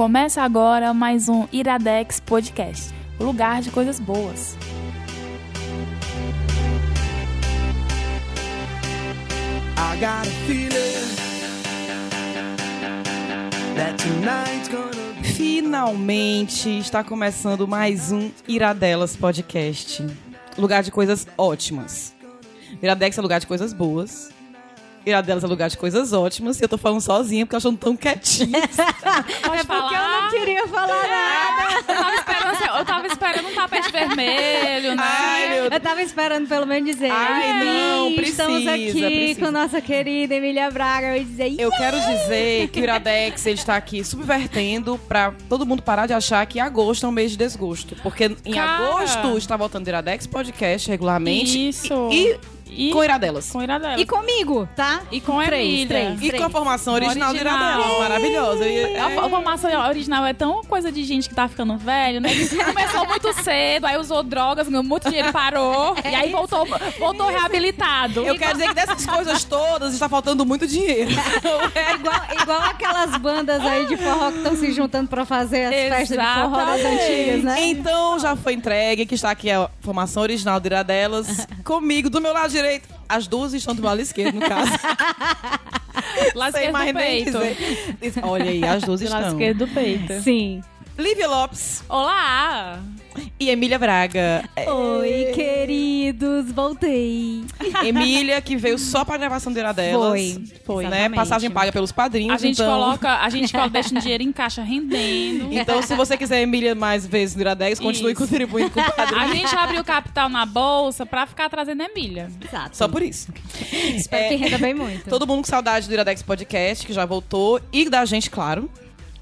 Começa agora mais um Iradex Podcast, o lugar de coisas boas. Finalmente está começando mais um Iradelas Podcast. Lugar de coisas ótimas. Iradex é lugar de coisas boas. Iradelas é lugar de coisas ótimas. E eu tô falando sozinha porque eu achando tão quietinha. Pode É porque eu não queria falar nada. Eu tava esperando, assim, eu tava esperando um tapete vermelho, né? Ai, meu Eu tava esperando pelo menos dizer. Ai, não, "Ih, Estamos precisa, aqui precisa." com nossa querida Emília Braga. Eu ia dizer. Eu quero dizer que o Iradex ele está aqui subvertendo pra todo mundo parar de achar que agosto é um mês de desgosto. Porque em Cara. agosto está voltando o Iradex Podcast regularmente. Isso. E, E e com Iradelas. com Iradelas. E comigo, tá? E com três, Emília. três, E três. com a formação original, Original. do Iradelas. Maravilhosa. E- A fo- a formação original é tão coisa de gente que tá ficando velho, né? Começou muito cedo, aí usou drogas, ganhou muito dinheiro, parou. e aí voltou, voltou reabilitado. Eu quero dizer que dessas coisas todas está faltando muito dinheiro. É igual, igual aquelas bandas aí de forró que estão se juntando pra fazer as festas de forró das Exatamente. antigas, né? Então já foi entregue, que está aqui a formação original do Iradelas. Comigo, do meu lado direito. As duas estão do meu lado esquerdo, no caso. Lá Sem esquerdo mais do nem peito. dizer. Olha aí, as duas Do lado estão. esquerdo do peito. Sim. Lívia Lopes Olá! e Emília Braga. Oi, queridos, voltei. Emília, que veio só para a gravação do Iradelas. Foi, foi. Né? Exatamente. Passagem paga pelos padrinhos. A gente então... coloca, a gente coloca, deixa um dinheiro em caixa rendendo. Então, se você quiser Emília mais vezes no Iradex, continue Isso. contribuindo com o padrinho. A gente abriu capital na bolsa pra ficar trazendo Emília. Exato. Só por isso. Espero É, que renda bem muito. Todo mundo com saudade do Iradex Podcast, que já voltou. E da gente, claro.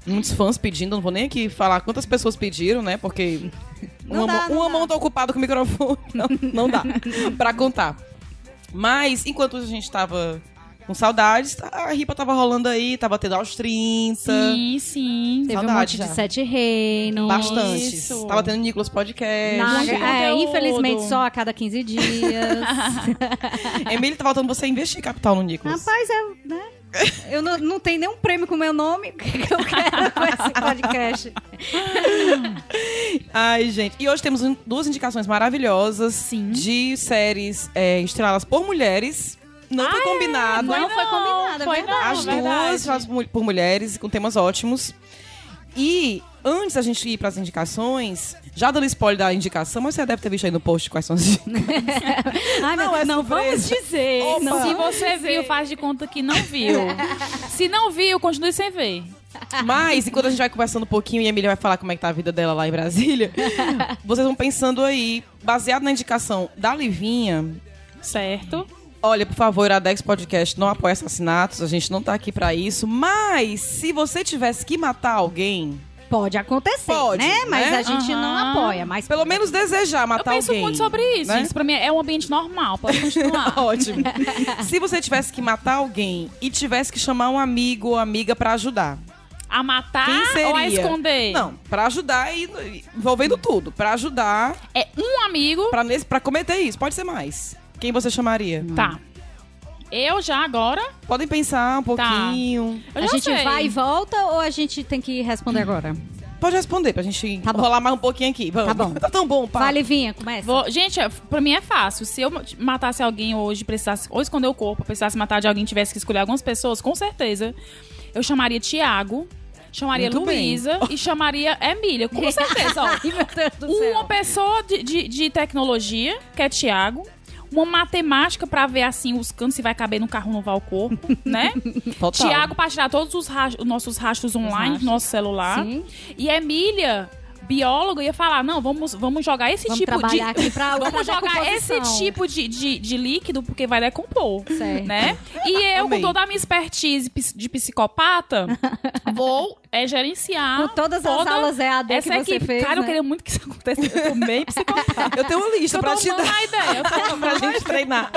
Muitos fãs pedindo, não vou nem aqui falar quantas pessoas pediram, né? Porque Não uma, dá, mão- uma dá. mão tá ocupada com o microfone. Não, não dá pra contar. Mas, enquanto a gente tava com saudades, a ripa tava rolando aí, tava tendo aos 30. Sim, sim. Teve um saudade monte já. de sete reinos. Bastante. Isso. Tava tendo Nicolas Podcast. Na- é, infelizmente só a cada 15 dias. Emília, tá faltando você investir capital no Nicolas. Rapaz, eu, né? Eu não, não tenho nenhum prêmio com meu nome. O que, eu quero com esse podcast? Ai, gente. E hoje temos duas indicações maravilhosas Sim. de séries é, estreladas por mulheres. Não foi combinado. Não foi combinado, é foi verdade. não, As verdade. duas mu- por mulheres, com temas ótimos. E antes da gente ir pras indicações, já dando spoiler da indicação, mas você deve ter visto aí no post quais são as Ai, meu Não, é não vamos dizer. Opa. Não, Se você viu, faz de conta que não viu. Se não viu, continue sem ver. Mas, enquanto a gente vai conversando um pouquinho e a Emília vai falar como é que tá a vida dela lá em Brasília, vocês vão pensando aí, baseado na indicação da Livinha, Certo? Olha, por favor, Iradex Podcast não apoia assassinatos, a gente não tá aqui pra isso. Mas se você tivesse que matar alguém, Pode acontecer, Pode, né? Mas né? a gente não Aham. apoia. Mas pelo menos desejar Eu matar penso alguém. muito sobre isso. né? Isso pra mim é um ambiente normal. Pode continuar. Ótimo. se você tivesse que matar alguém e tivesse que chamar um amigo ou amiga pra ajudar, A matar ou a esconder? Não, pra ajudar e envolvendo tudo, Pra ajudar É um amigo. para nesse para cometer isso. Pode ser mais. Quem você chamaria? Tá. Eu já agora. Podem pensar um pouquinho. Eu a já gente sei. vai e volta ou a gente tem que responder agora? Pode responder pra gente Tá bom. rolar mais um pouquinho aqui. Vamos. Tá bom. Tá tão bom, pá. Vai, Livinha, começa. Vou- Gente, é- pra mim é fácil. Se eu matasse alguém hoje, precisasse ou esconder o corpo, precisasse matar de alguém, tivesse que escolher algumas pessoas, com certeza. Eu chamaria Tiago, chamaria Muito bem. Luísa e chamaria Emília. Com certeza, ó. Ai, meu Deus do Uma pessoa de, de, de tecnologia, que é Tiago. Uma matemática pra ver assim os cantos se vai caber no carro no o corpo, né? Total. Tiago pra tirar todos os, nossos rastros online rastros. nosso celular. Sim. E Emília, bióloga, ia falar: não, vamos, vamos jogar esse Vamos tipo de. aqui pra Vamos jogar esse tipo de, de, de líquido porque vai decompor. Certo. Né? E eu, Amei. com toda a minha expertise de psicopata, vou é, gerenciar. Com todas as toda aulas EAD essa que você equipe. fez, Cara, eu né? queria muito que isso acontecesse. Eu tô meio psicopata. Eu tenho uma lista Eu pra te dar. a ideia. Eu pra gente treinar.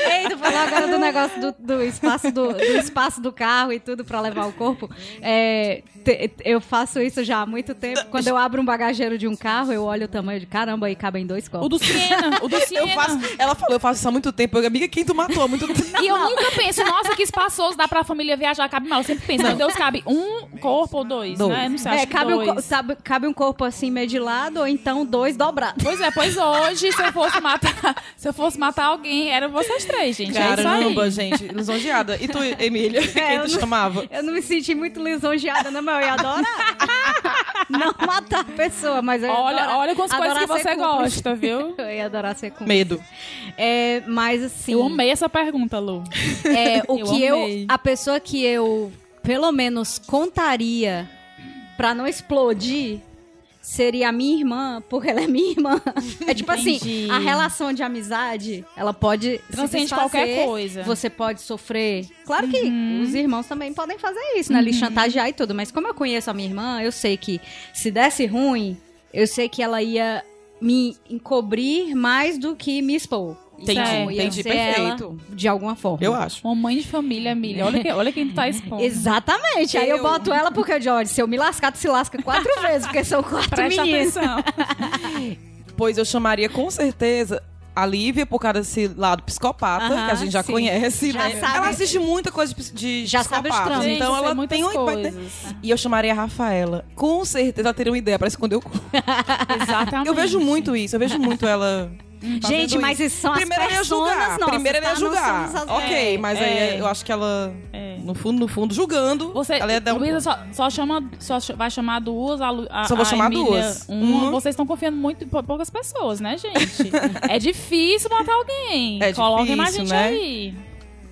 Ei, tu falou agora do negócio do, do espaço do, do espaço do carro e tudo pra levar o corpo. É, te- eu faço isso já há muito tempo. Quando eu abro um bagageiro de um carro, eu olho o tamanho de caramba e cabem dois O copos. do Siena, o do Siena. Eu faço, ela falou, eu faço isso há muito tempo. Eu, amiga, quem tu matou há muito tempo? E eu nunca penso, nossa, que espaçoso, dá pra família viajar, cabe mal. Eu sempre penso, meu Deus, cabe um corpo ou dois, Dois. né? Não sei, É, cabe um, dois. co- sabe- cabe um corpo assim meio de lado ou então dois dobrados. Pois é, pois hoje, se eu fosse matar, se eu fosse matar alguém, eram vocês três, gente. é Caramba, aí. gente, lisonjeada. E tu, Emília, quem É, eu tu não- chamava? Eu não me senti muito lisonjeada, não, mas eu ia adorar. Não matar a pessoa, mas eu ia Olha, adorar- olha quantas coisas que você cúmplice. gosta, viu? Eu ia adorar ser cúmplice. Medo. É, mas assim. Eu amei essa pergunta, Lu. É, o Eu que eu. amei. A pessoa que eu, pelo menos, contaria pra não explodir seria a minha irmã, porque ela é minha irmã. É tipo Entendi. assim, a relação de amizade, ela pode Transcende qualquer coisa. Você pode sofrer. Claro que Uhum. os irmãos também podem fazer isso, né? Eles chantagear e tudo. Mas como eu conheço a minha irmã, eu sei que se desse ruim, eu sei que ela ia me encobrir mais do que me expor. Entendi, Então, entendi, perfeito. de alguma forma. Eu acho. Uma mãe de família, Milha. Olha, que, olha quem tu tá expondo. Exatamente. Aí eu Eu- boto ela porque, George, se eu me lascar, tu se lasca quatro vezes, porque são quatro Presta meninos. atenção. Pois eu chamaria com certeza a Lívia por causa desse lado psicopata, Aham, que a gente já sim. conhece, Já né? sabe. ela assiste muita coisa de, de Já sabe os psicopatas, então eu ela muitas tem um coisas. E eu chamaria a Rafaela. Com certeza ela teria uma ideia pra esconder o corpo. Exatamente. Eu vejo muito isso, eu vejo muito ela. Fazendo Gente, mas isso. são as Primeiro personas julgar. nossas, Primeiro ela ia tá? Julgar. as- Ok, É, mas é. aí eu acho que ela, É. no fundo, no fundo, julgando, Você, ela ia dar um. Luísa, só, só chama, só vai chamar duas, a, a, Só vou a chamar Emília duas. Uma. Uma. Vocês estão confiando muito em pou- poucas pessoas, né, gente? é difícil matar alguém. É Coloquem mais gente né? aí.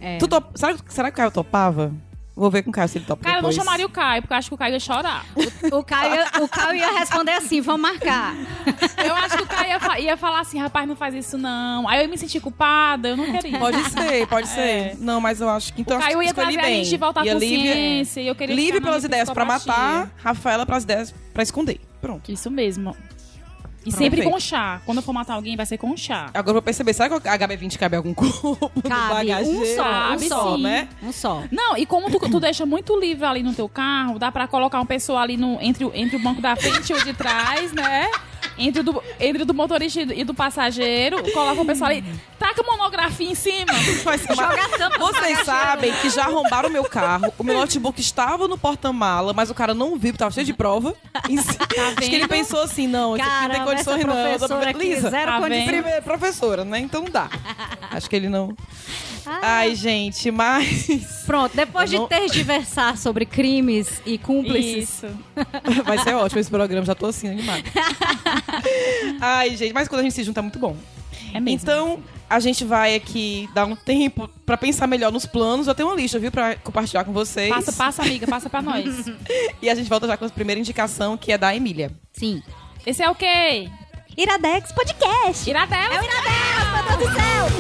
É. Tu top... será, será que o Caio topava? Vou ver com o Caio se ele topa Cara, eu não depois. chamaria o Caio, porque eu acho que o Caio ia chorar. O Caio, ia- o Caio ia responder assim, vamos marcar. Eu acho que o Caio ia, fa- ia falar assim, rapaz, não faz isso não. Aí eu ia me sentir culpada, eu não queria. Pode ser, pode ser. É. Não, mas eu acho que então o Caio acho que ia escolhi trazer a bem. gente de volta à E a consciência. eu queria Livre pelas ideias pra matar, Rafaela pelas ideias pra esconder. Pronto. Isso mesmo. E Pronto. sempre com chá. Quando eu for matar alguém, vai ser com chá. Agora eu vou perceber, será que a HB20 cabe algum corpo no Cabe um só, um Cabe só, sim. né? Um só. Não, e como tu, tu deixa muito livre ali no teu carro, dá pra colocar uma pessoa ali no, entre, o- entre o banco da frente e o de trás, né? Entre o do, entre o do motorista e do, passageiro, coloca uma pessoa ali, taca monografia em cima. Ser uma- Vocês sabem que já arrombaram o meu carro, o meu notebook estava no porta-mala, mas o cara não viu, porque tava cheio de prova. Si- Acho que ele Tá pensou assim, não, isso aqui não tem condições não. professora Lisa, zero tá condições. vendo? primeira professora, né? Então dá. Acho que ele não... Ai, gente, mas... Pronto, depois não- de tergiversar sobre crimes e cúmplices, Isso. Vai ser ótimo esse programa, já tô assim, animada. Ai, gente, mas quando a gente se junta é muito bom. É mesmo. Então, a gente vai aqui dar um tempo pra pensar melhor nos planos. Eu tenho uma lista, viu, pra compartilhar com vocês. Passa, passa, amiga, passa pra nós. E a gente volta já com a primeira indicação, que é da Emília. sim. Esse é o quê? Iradex Podcast. Iradela? É o Iradex, meu Deus do céu.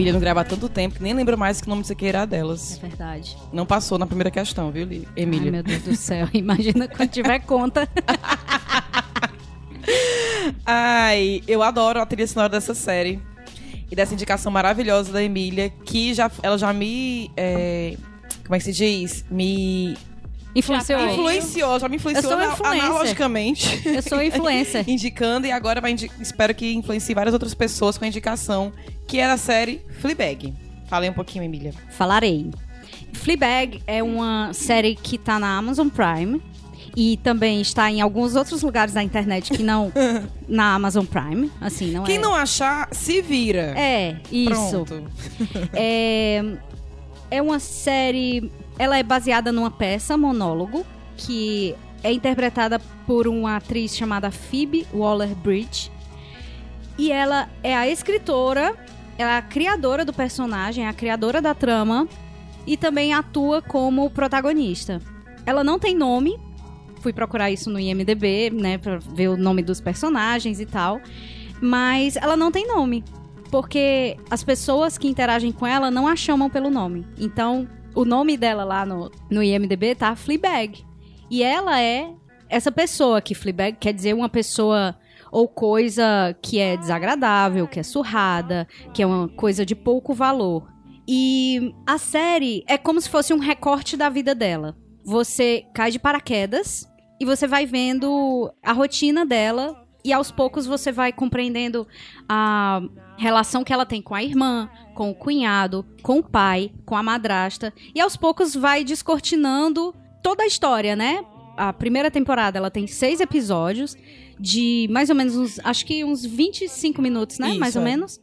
Emília não grava há tanto tempo que nem lembro mais que o nome aqui era É delas. verdade. Não passou na primeira questão, viu, Li- Ai, Emília? meu Deus do céu. Imagina quando tiver conta. Ai, eu adoro a trilha sonora dessa série. E dessa indicação maravilhosa da Emília, que já, ela já me. é, como é que se diz? Me Influenciou. Já influenciou, já me influenciou Eu sou analogicamente. Eu sou influencer. indicando e agora vai indi- espero que influencie várias outras pessoas com a indicação, que é a série Fleabag. Falei um pouquinho, Emília. Falarei. Fleabag é uma série que tá na Amazon Prime e também está em alguns outros lugares da internet que não na Amazon Prime, assim, não Quem é. não achar, se vira. É, isso. Pronto. É, é uma série. Ela é baseada numa peça, monólogo, que é interpretada por uma atriz chamada Phoebe Waller-Bridge. E ela é a escritora, ela é a criadora do personagem, a criadora da trama e também atua como protagonista. Ela não tem nome, fui procurar isso no IMDb, né, pra ver o nome dos personagens e tal. mas ela não tem nome. Porque as pessoas que interagem com ela não a chamam pelo nome. Então, o nome dela lá no, no IMDB tá Fleabag. E ela é essa pessoa que Fleabag quer dizer uma pessoa ou coisa que é desagradável, que é surrada, que é uma coisa de pouco valor. E a série é como se fosse um recorte da vida dela. Você cai de paraquedas e você vai vendo a rotina dela e aos poucos você vai compreendendo a relação que ela tem com a irmã, com o cunhado, com o pai, com a madrasta e aos poucos vai descortinando toda a história, né? A primeira temporada ela tem seis episódios de mais ou menos uns, acho que uns 25 minutos, né? Isso, mais ou é. menos.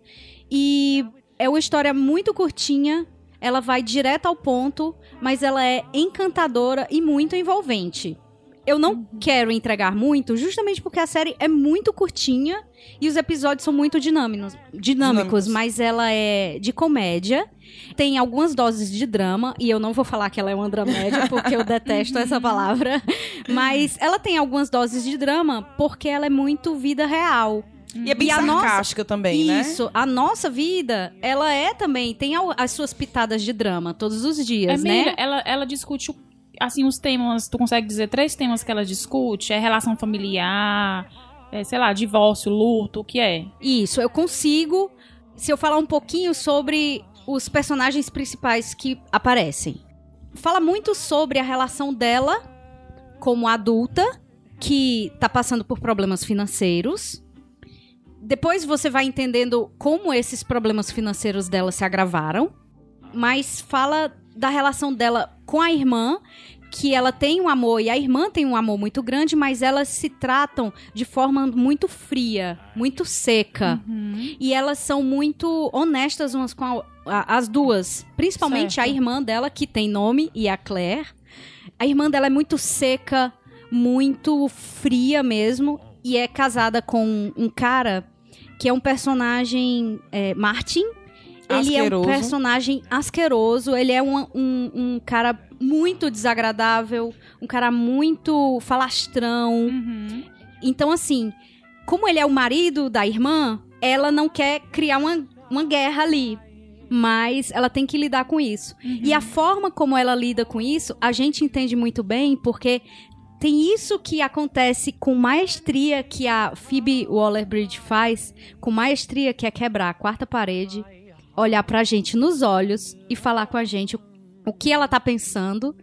E é uma história muito curtinha. Ela vai direto ao ponto, mas ela é encantadora e muito envolvente. Eu não quero entregar muito, justamente porque a série é muito curtinha e os episódios são muito dinâmicos, dinâmicos, mas ela é de comédia. Tem algumas doses de drama, e eu não vou falar que ela é uma dramédia, porque eu detesto essa palavra. Mas ela tem algumas doses de drama porque ela é muito vida real. E é bem E a nossa- sarcástica também, né? Isso, a nossa vida, ela é também, tem as suas pitadas de drama todos os dias, Emília, né? ela, ela discute, o- assim, os temas, tu consegue dizer três temas que ela discute? É relação familiar, é, sei lá, divórcio, luto, o que é? Isso, eu consigo, se eu falar um pouquinho sobre os personagens principais que aparecem. Fala muito sobre a relação dela como adulta, que tá passando por problemas financeiros. Depois você vai entendendo como esses problemas financeiros dela se agravaram. Mas fala da relação dela com a irmã, que ela tem um amor e a irmã tem um amor muito grande, mas elas se tratam de forma muito fria, muito seca. Uhum. E elas são muito honestas umas com a- a- as duas. Principalmente Certo. a irmã dela, que tem nome, e a Claire. A irmã dela é muito seca, muito fria mesmo. E é casada com um cara que é um personagem. é, Martin. Ele é um Asqueroso. personagem asqueroso. Ele é um, um, um cara muito desagradável. Um cara muito falastrão. Uhum. Então, assim, como ele é o marido da irmã, ela não quer criar uma, uma guerra ali. Mas ela tem que lidar com isso. E a forma como ela lida com isso, a gente entende muito bem, porque tem isso que acontece com maestria que a Phoebe Waller-Bridge faz, com maestria que é quebrar a quarta parede, olhar pra gente nos olhos e falar com a gente o, que ela tá pensando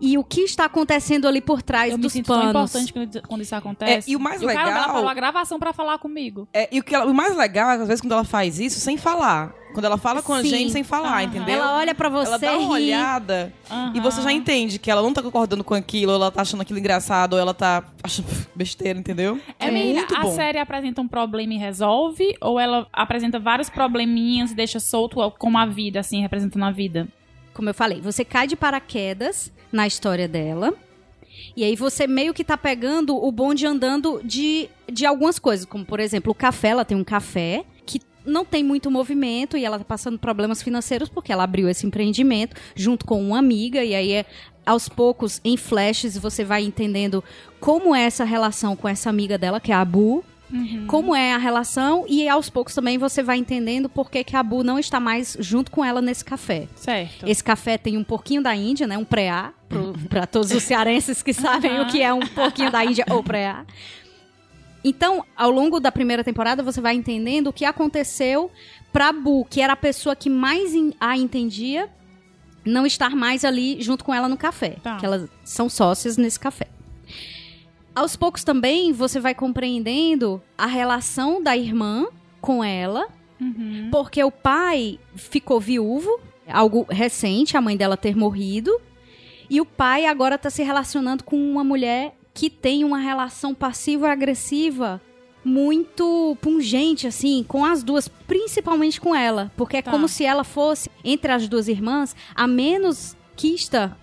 e o que está acontecendo ali por trás Eu me dos sinto tão panos. importante quando- quando isso acontece. É, e o mais o cara legal- dela parou a gravação pra falar comigo. É, e o, que ela- o mais legal é, às vezes, quando ela faz isso sem falar. Quando ela fala com a Sim. gente sem falar, Aham. entendeu? Ela olha pra você Ela dá uma ri. olhada e Aham. você já entende que ela não tá concordando com aquilo, ou ela tá achando aquilo engraçado, ou ela tá achando besteira, entendeu? É, muito a bom. série apresenta um problema e resolve? Ou ela apresenta vários probleminhas e deixa solto como a vida, assim, representando a vida? Como eu falei, você cai de paraquedas na história dela. E aí você meio que tá pegando o bonde andando de, de algumas coisas. Como, por exemplo, o café. Ela tem um café que não tem muito movimento e ela tá passando problemas financeiros porque ela abriu esse empreendimento junto com uma amiga. E aí, é, aos poucos, em flashes, você vai entendendo como é essa relação com essa amiga dela, que é a Bu. Como é a relação, e aos poucos também você vai entendendo por que, que a Bu não está mais junto com ela nesse café. Certo. Esse café tem um pouquinho da Índia, né? Um pré-A, para todos os cearenses que sabem o que é um pouquinho da Índia ou pré-A. Então, ao longo da primeira temporada, você vai entendendo o que aconteceu pra Bu, que era a pessoa que mais a entendia, não estar mais ali junto com ela no café. Tá. Que elas são sócias nesse café. Aos poucos também você vai compreendendo a relação da irmã com ela, Uhum. porque o pai ficou viúvo, algo recente, a mãe dela ter morrido, e o pai agora tá se relacionando com uma mulher que tem uma relação passiva-agressiva muito pungente, assim, com as duas, principalmente com ela, porque é Tá. como se ela fosse, entre as duas irmãs, a menos quista,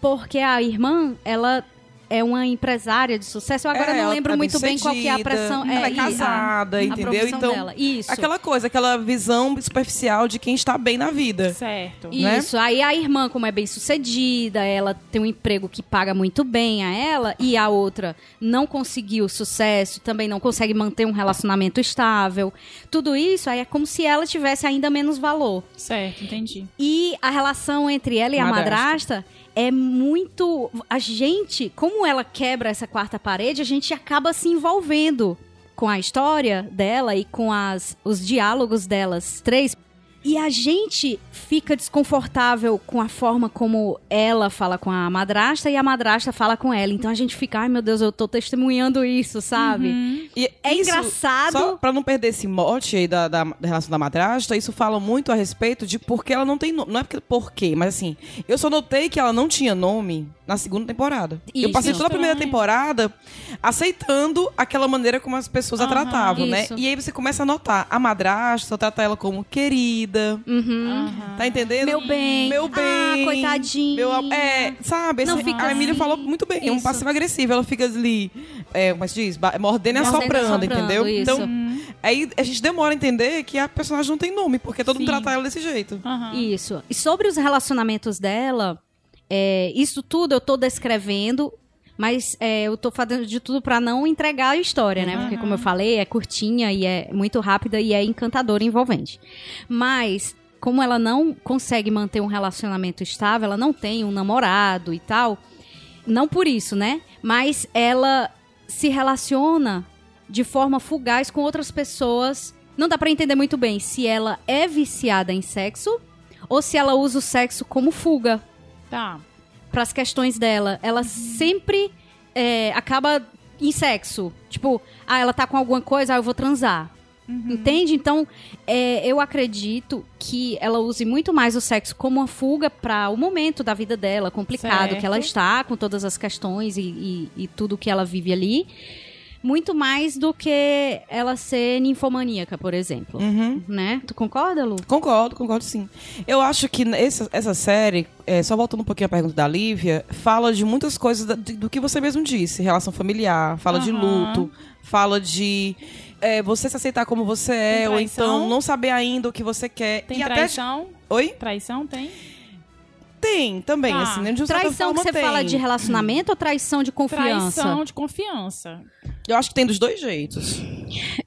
porque a irmã, ela é uma empresária de sucesso. Eu agora É, não lembro é muito bem qual que é a pressão. ela é isso, casada, a- a entendeu? profissão Então, dela. Isso. Aquela coisa, aquela visão superficial de quem está bem na vida. Certo. né? Isso, aí a irmã, como é bem sucedida, ela tem um emprego que paga muito bem a ela, e a outra não conseguiu sucesso, também não consegue manter um relacionamento estável. Tudo isso aí é como se ela tivesse ainda menos valor. Certo, entendi. E a relação entre ela e a Madrasta. É muito. A gente, como ela quebra essa quarta parede, a gente acaba se envolvendo com a história dela e com as, os diálogos delas três. E a gente fica desconfortável com a forma como ela fala com a madrasta e a madrasta fala com ela. Então a gente fica, ai meu Deus, eu tô testemunhando isso, sabe? E É isso, engraçado. Só pra não perder esse mote aí da, da, da relação da madrasta, isso fala muito a respeito de porque ela não tem nome. Não é porque por quê, mas assim, eu só notei que ela não tinha nome na segunda temporada. eu Isso. passei toda a primeira temporada aceitando aquela maneira como as pessoas a Aham, tratavam, né? isso. E aí você começa a notar, a madrasta só trata ela como querida, Uhum. Aham. tá entendendo? Meu bem. Meu bem. Ah, coitadinho. Meu, é, sabe? Esse- a Emília assim. falou muito bem. É um Isso. passivo-agressivo. Ela fica ali, é, como é que se diz? Mordendo e assoprando, entendeu? isso. Então, aí a gente demora a entender que a personagem não tem nome, porque todo mundo Sim. trata ela desse jeito. Aham. Isso. E sobre os relacionamentos dela, é, isso tudo eu tô descrevendo, mas é, eu tô fazendo de tudo pra não entregar a história, né? Porque, como eu falei, é curtinha e é muito rápida e é encantadora e envolvente. Mas. Como ela não consegue manter um relacionamento estável, ela não tem um namorado e tal. Não por isso, né? Mas ela se relaciona de forma fugaz com outras pessoas. Não dá pra entender muito bem se ela é viciada em sexo ou se ela usa o sexo como fuga Tá. Para as questões dela. Ela sempre é, acaba em sexo. Tipo, ah, ela tá com alguma coisa, ah, eu vou transar. Entende? Então, é, eu acredito que ela use muito mais o sexo como uma fuga para o momento da vida dela, complicado Certo. que ela está, com todas as questões e, e- e tudo que ela vive ali. Muito mais do que ela ser ninfomaníaca, por exemplo. Uhum. Né? Tu concorda, Lu? Concordo, concordo sim. Eu acho que essa, essa série, é, só voltando um pouquinho à pergunta da Lívia, fala de muitas coisas da- de- do que você mesmo disse. Relação familiar, fala de Aham. luto, fala de é, você se aceitar como você é, ou então não saber ainda o que você quer. Tem e até... traição? Oi? Traição tem? Tem, também, Tá. assim, né? De Traição que você tem. fala de relacionamento ou traição de confiança? Traição de confiança. Eu acho que tem dos dois jeitos.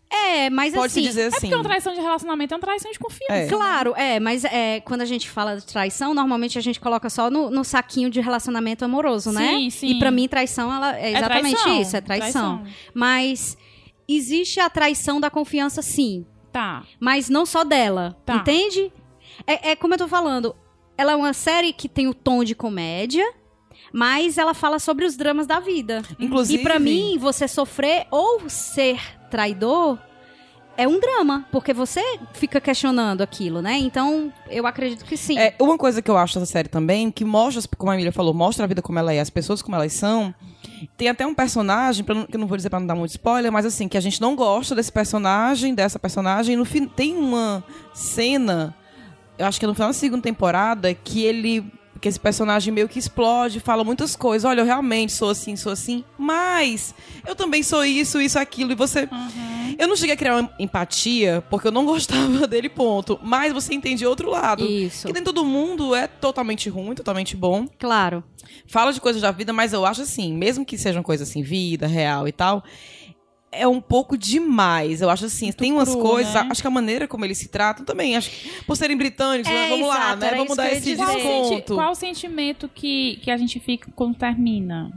É, mas Pode-se assim. dizer É assim. porque uma traição de relacionamento é uma traição de confiança. É. Claro, é, mas é, quando a gente fala de traição, normalmente a gente coloca só no, no saquinho de relacionamento amoroso, né? Sim, sim. E pra mim, traição ela é exatamente traição, isso, é traição. Mas existe a traição da confiança, sim. Tá. Mas não só dela, Tá. entende? É, é como eu tô falando, ela é uma série que tem o tom de comédia, mas ela fala sobre os dramas da vida. Inclusive. E pra mim, você sofrer ou ser traidor é um drama, porque você fica questionando aquilo, né? Então, eu acredito que sim. É, uma coisa que eu acho dessa série também, que mostra, como a Emília falou, mostra a vida como ela é, as pessoas como elas são. Tem até um personagem, não- que eu não vou dizer pra não dar muito spoiler, mas assim, que a gente não gosta desse personagem, dessa personagem. No fim, tem uma cena, eu acho que é no final da segunda temporada, que ele. Que esse personagem meio que explode, fala muitas coisas. Olha, eu realmente sou assim, sou assim. Mas eu também sou isso, isso, aquilo. E você. Eu não cheguei a criar uma empatia, porque eu não gostava dele, ponto. Mas você entende outro lado. Isso. Que nem todo mundo é totalmente ruim, totalmente bom. Claro. Fala de coisas da vida, mas eu acho assim, mesmo que sejam coisas assim, vida, real e tal, é um pouco demais. Eu acho assim, tem umas cru, coisas, né? acho que a maneira como eles se tratam também, acho que por serem britânicos, É, né, vamos lá, exato, né? era Vamos dar esse senti- desconto. qual o sentimento que, que a gente fica quando termina?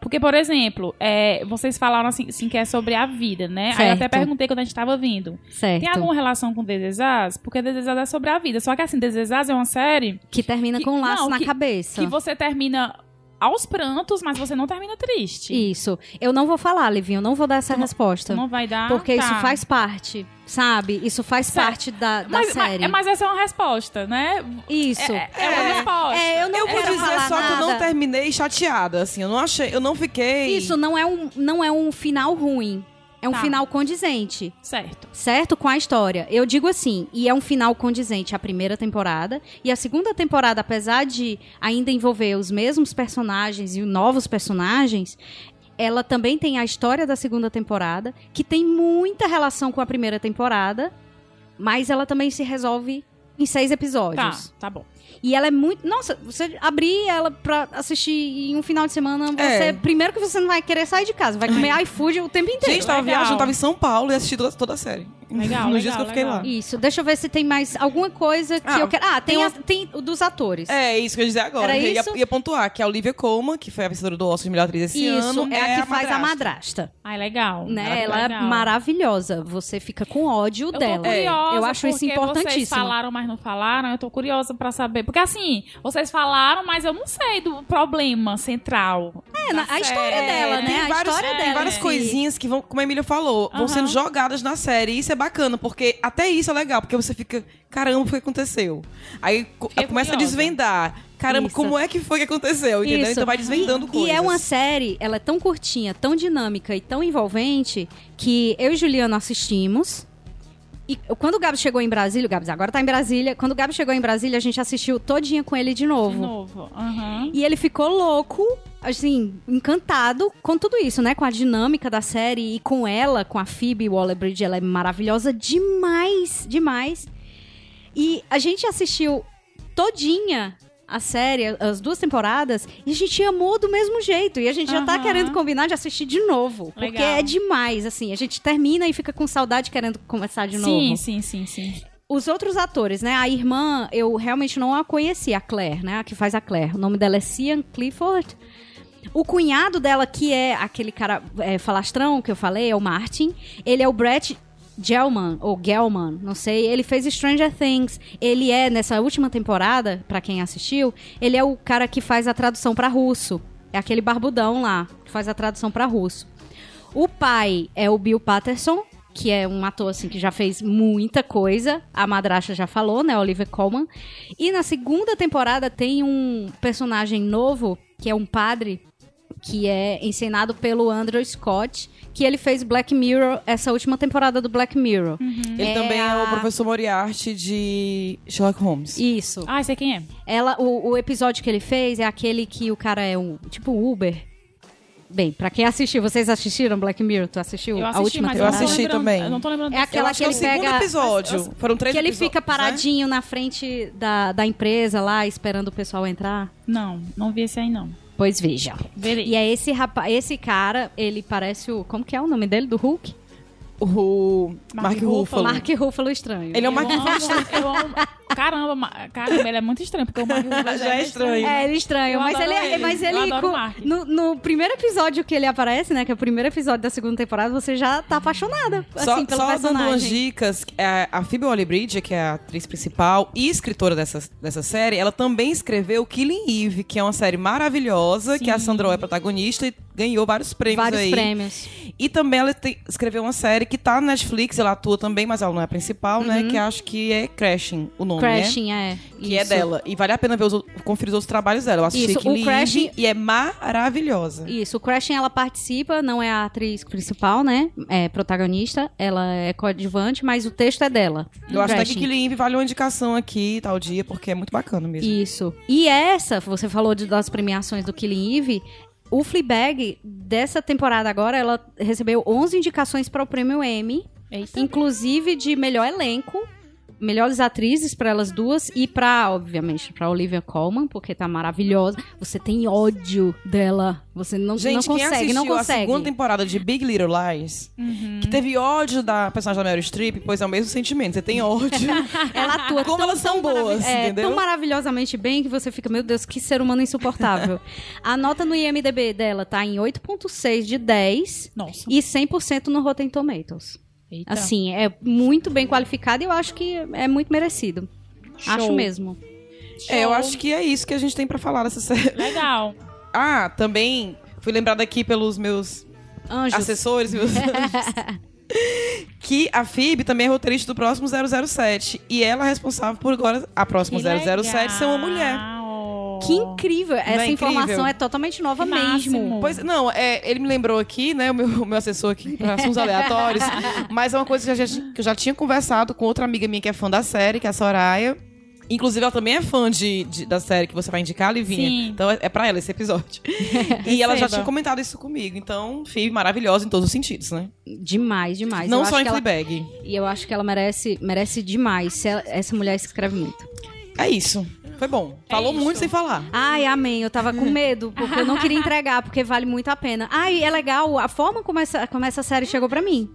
Porque, por exemplo, é, vocês falaram assim, assim que é sobre a vida, né? Aí eu até Certo. perguntei quando a gente tava vindo. Certo. Tem alguma relação com Desesas? Porque Desesas é sobre a vida. Só que assim, Desesas é uma série Que termina Que- com um laço não, na que- cabeça. que você termina aos prantos, mas você não termina triste. Isso. Eu não vou falar, Livinho, eu não vou dar essa Tu resposta. Não vai dar. Porque Tá. isso faz parte, sabe? Isso faz Certo. parte da, da Mas, mas, série. mas essa é uma resposta, né? Isso. É, é uma resposta. É, eu não Eu vou dizer falar só que eu não nada. terminei chateada, assim, eu não achei, eu não fiquei... Isso não é um, não é um final ruim. É um Tá. final condizente. Certo. certo? Com a história. Eu digo assim, e é um final condizente a primeira temporada. E a segunda temporada, apesar de ainda envolver os mesmos personagens e novos personagens, ela também tem a história da segunda temporada, que tem muita relação com a primeira temporada, mas ela também se resolve em seis Tá, episódios. tá bom. E ela é muito. Nossa, você abrir ela pra assistir em um final de semana, você. É. Primeiro que você não vai querer sair de casa, vai comer iFood o tempo inteiro. Gente, tava legal. viajando, tava em São Paulo e assisti toda, toda a série. Legal, Nos legal, dias que eu fiquei legal. lá. Isso, deixa eu ver se tem mais alguma coisa que Ah, eu quero. Ah, tem, tem a- tem o dos atores. É, isso que eu ia dizer agora. Era Eu ia, ia pontuar que a Olivia Colman, que foi a vencedora do Oscar de melhor atriz esse Isso, ano, é, a que faz a madrasta. Ai, legal. Né? Ela legal. é maravilhosa. Você fica com ódio Eu tô dela. curiosa eu acho isso porque Vocês importantíssimo. falaram, mas não falaram. Eu tô curiosa pra saber. Porque assim, vocês falaram, mas eu não sei do problema central. É, na- a história dela, tem né? A vários- história tem dela. várias em si. coisinhas que vão, como a Emília falou, vão sendo jogadas na série. E isso é bacana, porque até isso é legal, porque você fica, caramba, o que aconteceu? Aí começa a curiosa. desvendar. Caramba, Isso. como é que foi que aconteceu? Entendeu? Isso. Então vai desvendando e, coisas. E é uma série, ela é tão curtinha, tão dinâmica e tão envolvente que eu e Juliano assistimos. E quando o Gabs chegou em Brasília, o Gabs agora tá em Brasília. Quando o Gabs chegou em Brasília, a gente assistiu todinha com ele de novo. De novo. Aham. E ele ficou louco, assim, encantado com tudo isso, né? Com a dinâmica da série e com ela, com a Phoebe Waller-Bridge, ela é maravilhosa demais, demais. E a gente assistiu todinha a série, as duas temporadas, e a gente amou do mesmo jeito. E a gente já tá querendo combinar de assistir de novo. Porque Legal. é demais, assim. A gente termina e fica com saudade querendo começar de novo. Sim, sim, sim, sim. Os outros atores, né? A irmã, eu realmente não a conhecia, a Claire, né? A que faz a Claire. O nome dela é Cian Clifford. O cunhado dela, que é aquele cara é, falastrão que eu falei, é o Martin. Ele é o Brett Gelman, ou Gelman, não sei. Ele fez Stranger Things. Ele é, nessa última temporada, pra quem assistiu, ele é o cara que faz a tradução pra russo. É aquele barbudão lá, que faz a tradução pra russo. O pai é o Bill Patterson, que é um ator assim que já fez muita coisa. A madrasta já falou, né, Olivia Colman. E na segunda temporada tem um personagem novo, que é um padre, que é encenado pelo Andrew Scott, que ele fez Black Mirror, essa última temporada do Black Mirror. Ele É também é a- o professor Moriarty de Sherlock Holmes. Isso. Ah, sei quem é. Ela, o, o episódio que ele fez é aquele que o cara é um tipo um Uber. Bem, pra quem assistiu, vocês assistiram Black Mirror? Tu assistiu Eu a assisti, última mas Eu eu assisti também. Eu não tô lembrando É aquela Eu acho que é o que ele segundo pega- episódio. Foram três Que ele fica né? paradinho na frente da, da empresa lá, esperando o pessoal entrar. Não, não vi esse aí, não. Pois veja. Verei. E é esse rapaz, esse cara, ele parece o. Como que é o nome dele? Do Hulk? O Mark Mark Ruffalo. Ruffalo. Mark Ruffalo estranho. Ele é o Mark amo, eu amo. Caramba, ma- caramba, ele é muito estranho, porque o Mark Ruffalo Já é estranho. É, ele é estranho, Eu mas ele, é- ele. mas Eu ele adoro com- o Mark. no, no primeiro episódio que ele aparece, né, que é o primeiro episódio da segunda temporada, você já tá apaixonada, assim, Só, pelo só dando umas personagem. dicas, é, a Phoebe Waller-Bridge, que é a atriz principal e escritora dessa, dessa série, ela também escreveu Killing Eve, que é uma série maravilhosa, que a Sandra Oh é protagonista e ganhou vários prêmios Vários aí. prêmios. E também ela tem- escreveu uma série que tá na Netflix, ela atua também, mas ela não é a principal, né? Que acho que é Crashing, o nome, né? Crashing, é. Que é isso. dela. E vale a pena ver os, conferir os outros trabalhos dela. Eu assisti Isso, o Killing Crashing- e é maravilhosa. Isso, o Crashing ela participa, não é a atriz principal, né? É protagonista, ela é coadjuvante, mas o texto é dela. Eu acho até que. Killing Eve vale uma indicação aqui, tal dia, porque é muito bacana mesmo. Isso. E essa, você falou de- das premiações do Killing Eve, o Fleabag, dessa temporada agora, ela recebeu 11 indicações para o prêmio Emmy, Eita. inclusive de melhor elenco, melhores atrizes para elas duas e pra, obviamente, pra Olivia Colman, porque tá maravilhosa. Você tem ódio dela. Você não, Gente, não quem consegue, assistiu não a consegue. segunda temporada de Big Little Lies, que teve ódio da personagem da Meryl Streep, pois é o mesmo sentimento. Você tem ódio. Ela atua Como tão, elas são boas, é, entendeu? tão maravilhosamente bem que você fica, meu Deus, que ser humano insuportável. a nota no IMDB dela tá em 8.6 de 10 Nossa. e 100% no Rotten Tomatoes. Eita. Assim, é muito bem qualificado e eu acho que é muito merecido. Show. Acho mesmo. é, eu acho que é isso que a gente tem pra falar dessa série. Legal. Ah, também fui lembrada aqui pelos meus Anjos. assessores, meus anjos, que a Phoebe também é roteirista do próximo 007. E ela é responsável por agora, a próxima Que 007 ser uma mulher. Que incrível. Essa é incrível? informação é totalmente nova Que mesmo. máximo. Pois, não, é, ele me lembrou aqui, né, o meu, o meu assessor aqui, para assuntos aleatórios, mas é uma coisa que, eu já, que eu já tinha conversado com outra amiga minha que é fã da série, que é a Soraya. Inclusive, ela também é fã de, de- da série que você vai indicar, Livinha. Sim. Então, é, é pra ela esse episódio. e ela já tinha comentado isso comigo. Então, fui maravilhosa em todos os sentidos, né? Demais, demais. Não eu só acho em que ela, Fleabag. E eu acho que ela merece, merece demais. Se ela- essa mulher escreve muito. É isso. Foi bom. Falou isso. muito sem falar. Ai, amém. Eu tava com medo, porque eu não queria entregar, porque vale muito a pena. Ai, é legal a forma como essa, como essa série chegou pra mim.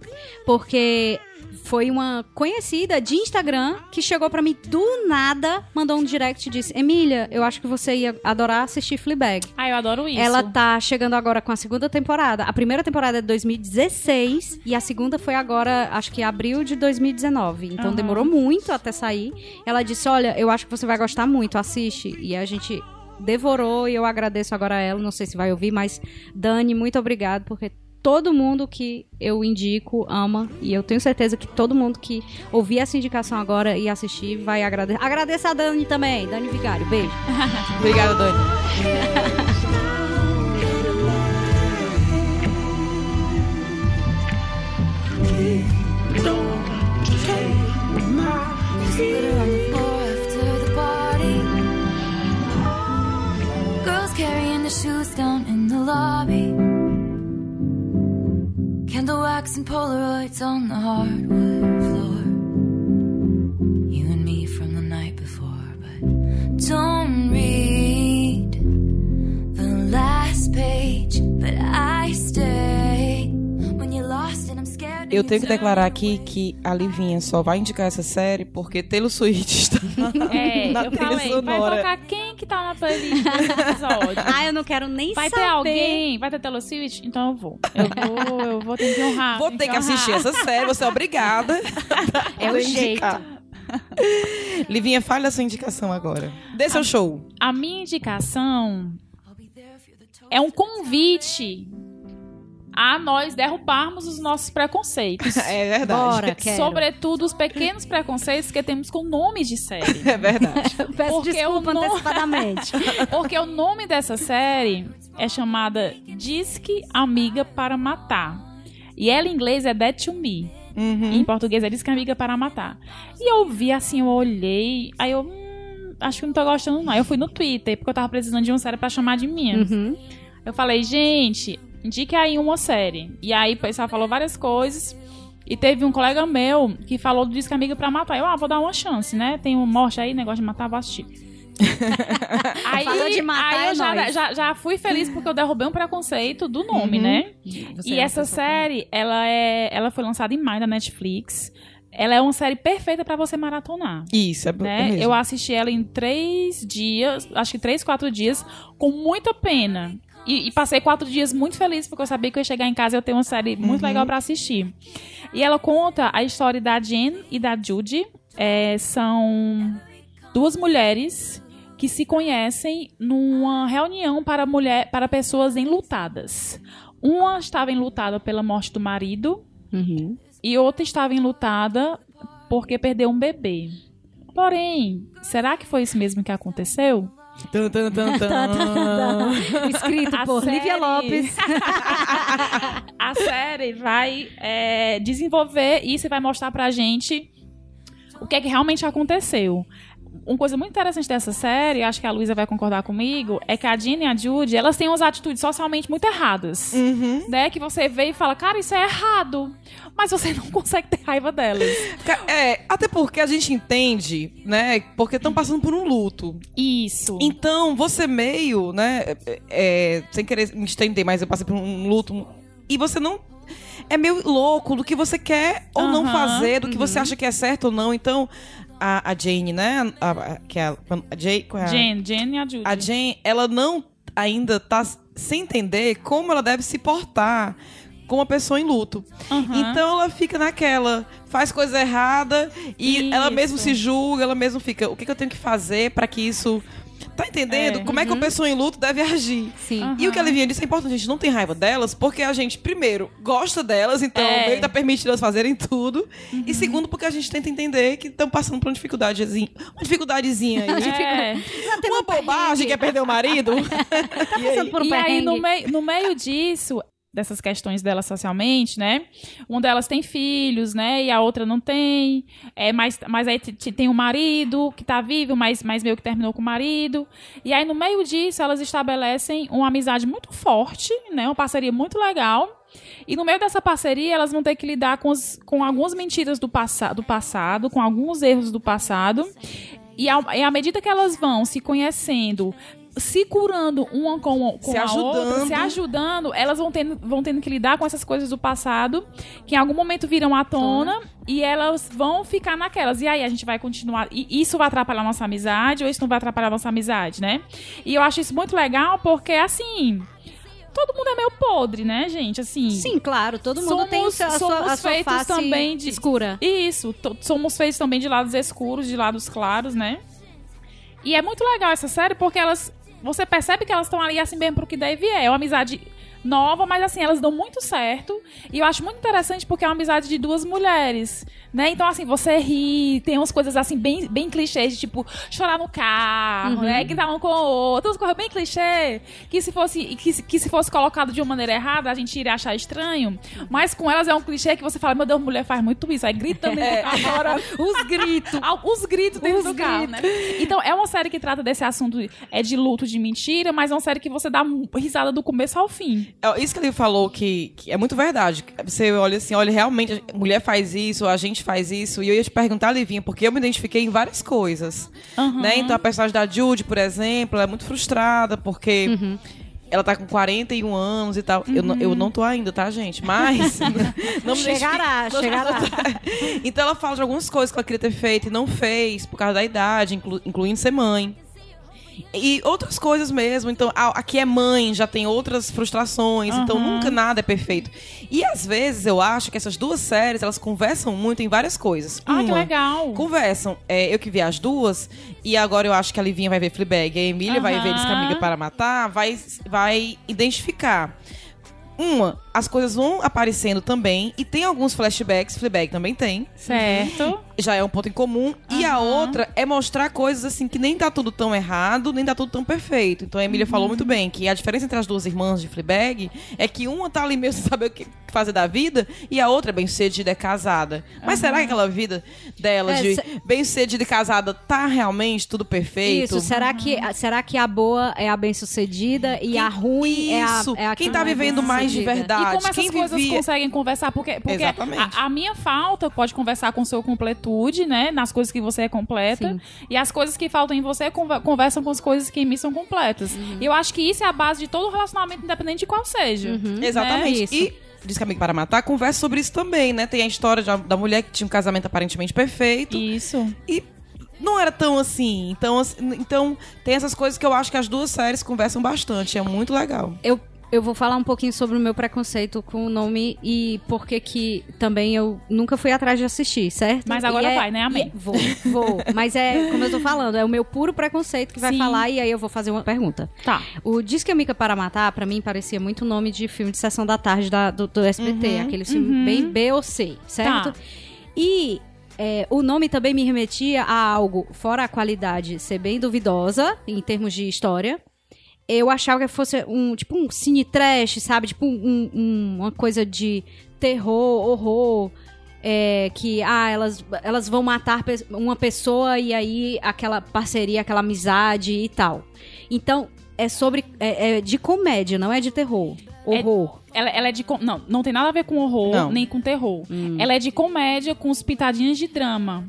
Porque foi uma conhecida de Instagram que chegou pra mim do nada, mandou um direct e disse: Emília, eu acho que você ia adorar assistir Fleabag. Ah, eu adoro isso. Ela tá chegando agora com a segunda temporada. A primeira temporada é de 2016 e a segunda foi agora, acho que abril de 2019. Então Aham. demorou muito até sair. Ela disse: Olha, eu acho que você vai gostar muito, assiste. E a gente devorou e eu agradeço agora a ela. Não sei se vai ouvir, mas Dani, muito obrigado, porque. Todo mundo que eu indico ama. E eu tenho certeza que todo mundo que ouvir essa indicação agora e assistir vai agradecer. Agradeça a Dani também. Dani Vigário. Beijo. Obrigada, Dani. Girls carrying their shoes down in the lobby. Candle wax and Polaroids on the hardwood floor. You and me from the night before, but don't read the last page. But I stay Eu tenho que declarar aqui que a Livinha só vai indicar essa série porque Taylor Swift está É, na eu trilha falei, vai sonora. colocar quem que tá na playlist desse episódio? Ah, eu não quero nem Vai saber. ter alguém? Vai ter Taylor Swift? Então eu vou. Eu vou, eu vou ter que honrar. Vou ter que honrar. assistir essa série, você é obrigada. É o a jeito. Livinha, fale a sua indicação agora. Dê seu show. A minha indicação é um convite a nós derrubarmos os nossos preconceitos. É verdade. Bora, quero. Sobretudo os pequenos preconceitos que temos com nomes de série. É verdade. Peço Porque desculpa eu não- antecipadamente. Porque o nome dessa série é chamada Disque Amiga para Matar. E ela em inglês é Dead to Me. Uhum. Em português é Disque Amiga para Matar. E eu vi assim, eu olhei, aí eu. Hum, acho que não tô gostando, não. Aí eu fui no Twitter, porque eu tava precisando de uma série pra chamar de minha. Uhum. Eu falei, gente, indique aí uma série. E aí o pessoal falou várias coisas. E teve um colega meu que falou do Disque Amiga pra Matar. Eu, ah, vou dar uma chance, né? Tem um morte aí, negócio de matar, vou assistir. aí, Falou de matar, aí é eu já, nóis. já, já fui feliz porque eu derrubei um preconceito do nome, Uhum. né? Você e é essa série, ela, é, ela foi lançada em maio da Netflix. Ela é uma série perfeita pra você maratonar. Isso, é, é Né? mesmo. Eu assisti ela em três dias, acho que três, quatro dias, com muita pena. E, e passei quatro dias muito feliz, porque eu sabia que eu ia chegar em casa e eu ter uma série muito legal pra assistir. E ela conta a história da Jen e da Judy. É, são duas mulheres que se conhecem numa reunião para, mulher, para pessoas enlutadas. Uma estava enlutada pela morte do marido Uhum. e outra estava enlutada porque perdeu um bebê. Porém, será que foi isso mesmo que aconteceu? Tan, tan, tan, tan. Escrito A por série- Lívia Lopes. A série vai é, desenvolver isso e vai mostrar pra gente o que é que realmente aconteceu. Uma coisa muito interessante dessa série, acho que a Luísa vai concordar comigo, é que a Jean e a Judy, elas têm umas atitudes socialmente muito erradas. Uhum. Né? Que você vê e fala, cara, isso é errado. Mas você não consegue ter raiva delas. É, até porque a gente entende, né? Porque estão passando por um luto. Isso. Então, você meio, né? é, é, sem querer me estender, mas eu passei por um luto. E você não. É meio louco do que você quer ou não Aham, fazer, do que você acha que é certo ou não. Então, a, a Jane, né? A, a- que é a, a Jane, é a- Jen, Jen e a Judy. a Jane, ela não ainda tá sem entender como ela deve se portar com uma pessoa em luto. Aham. Então ela fica naquela, faz coisa errada e ela Isso. mesmo se julga, ela mesmo fica, o que, que eu tenho que fazer pra que isso Tá entendendo? É. Como é que uma pessoa em luto deve agir? Sim. Aham. E o que a Livinha disse é importante, a gente não tem raiva delas, porque a gente, primeiro, gosta delas, então É. meio tá permitindo elas fazerem tudo. Uhum. E segundo, porque a gente tenta entender que estão passando por uma dificuldadezinha. Uma dificuldadezinha aí. É. Uma bobagem que é perder o marido. e aí? por um e aí, no, meio, no meio disso, dessas questões dela socialmente, né? Uma delas tem filhos, né? E a outra não tem. É, mas, mas aí tem um marido que tá vivo, mas, mas meio que terminou com o marido. E aí, no meio disso, elas estabelecem uma amizade muito forte, né? Uma parceria muito legal. E no meio dessa parceria, elas vão ter que lidar com, os- com algumas mentiras do, passa, do passado, com alguns erros do passado. E, ao- e à medida que elas vão se conhecendo, se curando uma com, com Se a outra, ajudando. se ajudando, elas vão tendo, vão tendo que lidar com essas coisas do passado, que em algum momento viram à tona, e elas vão ficar naquelas. E aí a gente vai continuar. E isso vai atrapalhar a nossa amizade, ou isso não vai atrapalhar a nossa amizade, né? E eu acho isso muito legal, porque assim. Todo mundo é meio podre, né, gente? Assim. Sim, claro, todo mundo Somos- tem a sua, somos a sua feitos face também de- escura. Isso, somos feitos também de lados escuros, de lados claros, né? E é muito legal essa série porque elas. Você percebe que elas estão ali assim mesmo pro que deve é. É uma amizade nova, mas assim, elas dão muito certo. E eu acho muito interessante porque é uma amizade de duas mulheres, né? Então, assim, você ri, tem umas coisas assim bem, bem clichês, de, tipo, chorar no carro, né? Gritar um com o outro, umas coisas bem clichê, que se fosse que, que se fosse colocado de uma maneira errada, a gente iria achar estranho. Mas com elas é um clichê que você fala, meu Deus, mulher faz muito isso, aí gritando carro, agora Os gritos. Os gritos dentro Os do carro, né? Então, é uma série que trata desse assunto é de luto, de mentira, mas é uma série que você dá risada do começo ao fim. É, Isso que ele falou que, que é muito verdade. Você olha assim, olha, realmente, mulher faz isso, a gente faz isso. E eu ia te perguntar, Livinha, porque eu me identifiquei em várias coisas. Aham. Né? Então, a personagem da Judy, por exemplo, ela é muito frustrada, porque Uhum. ela tá com 41 anos e tal. Eu, não- eu não tô ainda, tá, gente? Mas. não me Chegará, identifiquei- chegará. então, ela fala de algumas coisas que ela queria ter feito e não fez, por causa da idade, inclu- incluindo ser mãe. E outras coisas mesmo. Então, aqui é mãe, já tem outras frustrações. Então, Aham. nunca nada é perfeito. E às vezes eu acho que essas duas séries, elas conversam muito em várias coisas. Ah, que Uma, legal. Conversam. É, eu que vi as duas, e agora eu acho que a Livinha vai ver Fleabag, a Emília vai ver. Descamiga para Matar, vai, vai identificar. Uma, as coisas vão aparecendo também, e tem alguns flashbacks, Fleabag também tem, Certo. já é um ponto em comum. E a outra é mostrar coisas assim que nem tá tudo tão errado, nem tá tudo tão perfeito. Então a Emília falou muito bem que a diferença entre as duas irmãs de Fleabag é que uma tá ali mesmo sem saber o que fazer da vida e a outra é bem sucedida, é casada. Mas será que aquela vida dela É, de se- bem sucedida e casada tá realmente tudo perfeito? Isso, será que, será que a boa é a bem-sucedida e a ruim é a, Isso. é a que Quem tá não é vivendo mais de bem-sucedida? verdade? E como essas Quem coisas vivia- conseguem conversar? Porque, porque a, a minha falta pode conversar com sua completude, né? Nas coisas que você é completa. Sim. E as coisas que faltam em você conver- conversam com as coisas que em mim são completas. Uhum. E eu acho que isso é a base de todo relacionamento, independente de qual seja. Uhum. né? Exatamente. Isso. E Diz que Amigo para Matar conversa sobre isso também, né? Tem a história da, da mulher que tinha um casamento aparentemente perfeito Isso. e não era tão assim. Então, assim, então tem essas coisas que eu acho que as duas séries conversam bastante. É muito legal. Eu, eu vou falar um pouquinho sobre o meu preconceito com o nome e por que também eu nunca fui atrás de assistir, certo? Mas agora é- vai, né? Amém. e- Vou, vou. Mas é, como eu tô falando, é o meu puro preconceito que vai Sim. falar e aí eu vou fazer uma pergunta. Tá. O Disque Amiga para Matar, pra mim, parecia muito nome de filme de sessão da tarde da- do, do SBT. Aquele filme bem B ou C, certo? Tá. E é, o nome também me remetia a algo, fora a qualidade ser bem duvidosa, em termos de história. Eu achava que fosse um, tipo, um cine trash, sabe? Tipo, um- um- uma coisa de terror, horror. é, que, ah, elas, elas vão matar uma pessoa e aí aquela parceria, aquela amizade e tal. Então, é sobre. É, é de comédia, não é de terror. Horror. Ela, ela é de. Não, não tem nada a ver com horror, Não. nem com terror. Hum. Ela é de comédia com os pitadinhas de drama.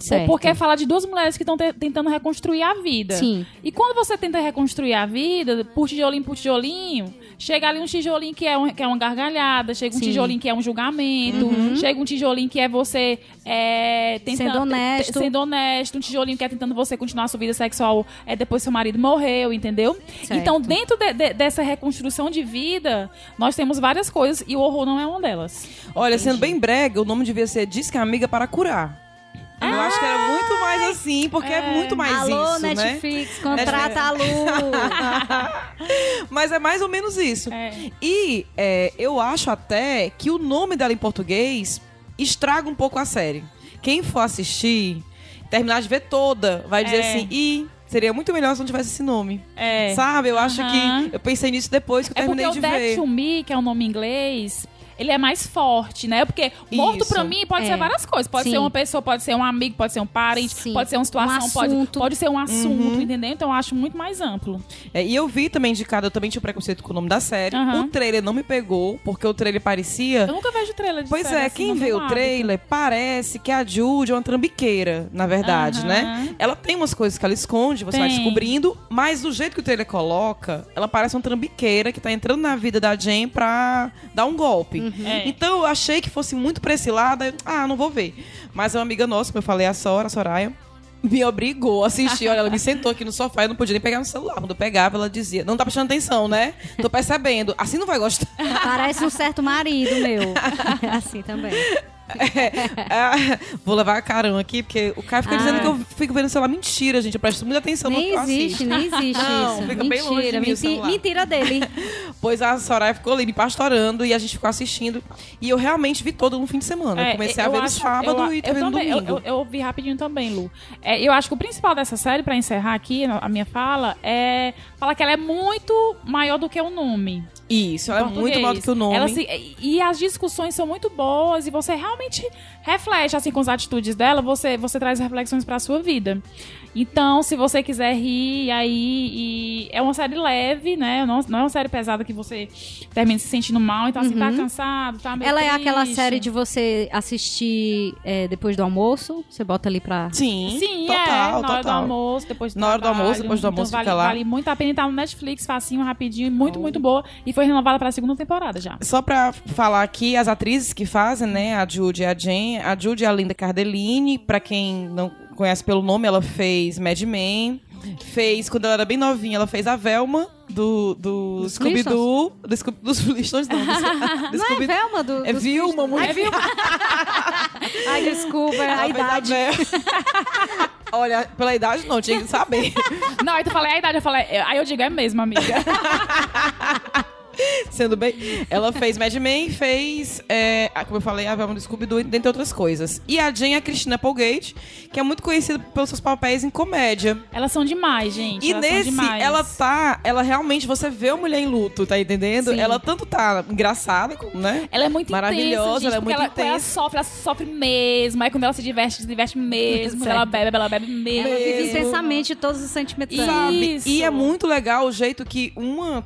Certo. Porque fala de duas mulheres que estão tentando reconstruir a vida. Sim. E quando você tenta reconstruir a vida, por tijolinho por tijolinho, chega ali um tijolinho que é, um- que é uma gargalhada, chega um Sim. Uhum. tijolinho que é um julgamento, chega um tijolinho que é você é, tentando, Sendo honesto. sendo honesto, um tijolinho que é tentando você continuar a sua vida sexual é, depois que seu marido morreu, entendeu? Certo. Então, dentro de- de- dessa reconstrução de vida, nós temos várias coisas e o horror não é uma delas. Olha, sendo bem brega, o nome devia ser Diz que Amiga para Curar. Eu acho que era muito mais assim, porque é, muito mais Alô, isso, né? Netflix, contrata a Lu. Mas é mais ou menos isso. É. E é, eu acho até que o nome dela em português estraga um pouco a série. Quem for assistir, terminar de ver toda, vai dizer É. assim, ih, seria muito melhor se não tivesse esse nome. É. Sabe? Eu acho Aham. que. Eu pensei nisso depois que eu É porque terminei o de ver. to Me, que é o nome em inglês, ele é mais forte, né? Porque morto pra mim pode É. ser várias coisas. Pode Sim. ser uma pessoa, pode ser um amigo, pode ser um parente, Sim. pode ser uma situação, Um pode, pode ser um assunto, Uhum. entendeu? Então eu acho muito mais amplo. É, e eu vi também indicado, eu também tinha preconceito com o nome da série. Aham. O trailer não me pegou, porque o trailer parecia. Eu nunca vejo trailer de Pois série é, assim, quem vê o hábito. trailer parece que a Jude é uma trambiqueira, na verdade, Aham. né? Ela tem umas coisas que ela esconde, você vai Tem. descobrindo, mas do jeito que o trailer coloca, ela parece uma trambiqueira que tá entrando na vida da Jen pra dar um golpe. É. Então eu achei que fosse muito pra esse lado, aí, ah, não vou ver. Mas uma amiga nossa, como eu falei, a Sora, a Soraya, me obrigou a assistir. Olha, ela me sentou aqui no sofá e eu não podia nem pegar no celular. Quando eu pegava, ela dizia: Não tá prestando atenção, né? Tô percebendo. Assim não vai gostar. Parece um certo marido meu. assim também. É, vou levar a carão aqui, porque o cara fica Ah. dizendo que eu fico vendo o celular. Mentira, gente. Eu presto muita atenção no que Nem eu existe, nem existe Não, isso. fica bem longe de mentira, mentira dele. Pois a Soraya ficou ali me pastorando e a gente ficou assistindo. E eu realmente vi todo no fim de semana. É, eu comecei a eu ver no acho- sábado eu, e eu tô vendo no também, eu, domingo. eu, eu vi rapidinho também, Lu. É, eu acho que o principal dessa série, pra encerrar aqui a minha fala, é falar que ela é muito maior do que o nome. Isso, ela é muito maior do que o nome. Se- e as discussões são muito boas e você realmente reflete assim com as atitudes dela, você você traz reflexões pra sua vida. Então, se você quiser rir aí e é uma série leve, né? Não, não é uma série pesada que você termina se sentindo mal, então assim tá cansado, tá meio Ela é aquela triste. série de você assistir é, depois do almoço. Você bota ali pra. Sim, Sim, total, é, na hora do almoço, depois do Na hora do almoço, depois do Então almoço, vale, fica lá. Vale muito a pena estar no Netflix, facinho, rapidinho, muito, muito boa. E foi renovada pra segunda temporada já. Só pra falar aqui, as atrizes que fazem, né? A Judy e a Jen. A Judy é a Linda Cardellini. Pra quem não conhece pelo nome, ela fez Mad Men. Fez, quando ela era bem novinha, ela fez a Velma do, do Scooby-Doo. Do Scooby- dos Flintstones, não. Do, do Não é Velma do. É Vilma, muito É Vilma. Ai, desculpa, é Ela a idade. Velma. Olha, pela idade não, tinha que saber. Não, aí tu falei a idade, eu falei, aí eu digo, é mesmo, amiga. Sendo bem. Ela fez Mad Men, fez, é, a- como eu falei, a Velma do Scooby-Doo, dentre outras coisas. E a Jen é a Christina Applegate, que é muito conhecida pelos seus papéis em comédia. Elas são demais, gente. E elas são nesse, demais. ela tá. Ela realmente, você vê a mulher em luto, tá entendendo? Sim. Ela tanto tá engraçada, né? Ela é muito Maravilhosa, intensa, gente, ela é porque muito ela, quando ela intensa. sofre, ela sofre mesmo. Aí quando ela se diverte, se diverte mesmo. Quando ela bebe, ela bebe mesmo. Ela vive intensamente todos os sentimentos. Isso. Sabe? E é muito legal o jeito que uma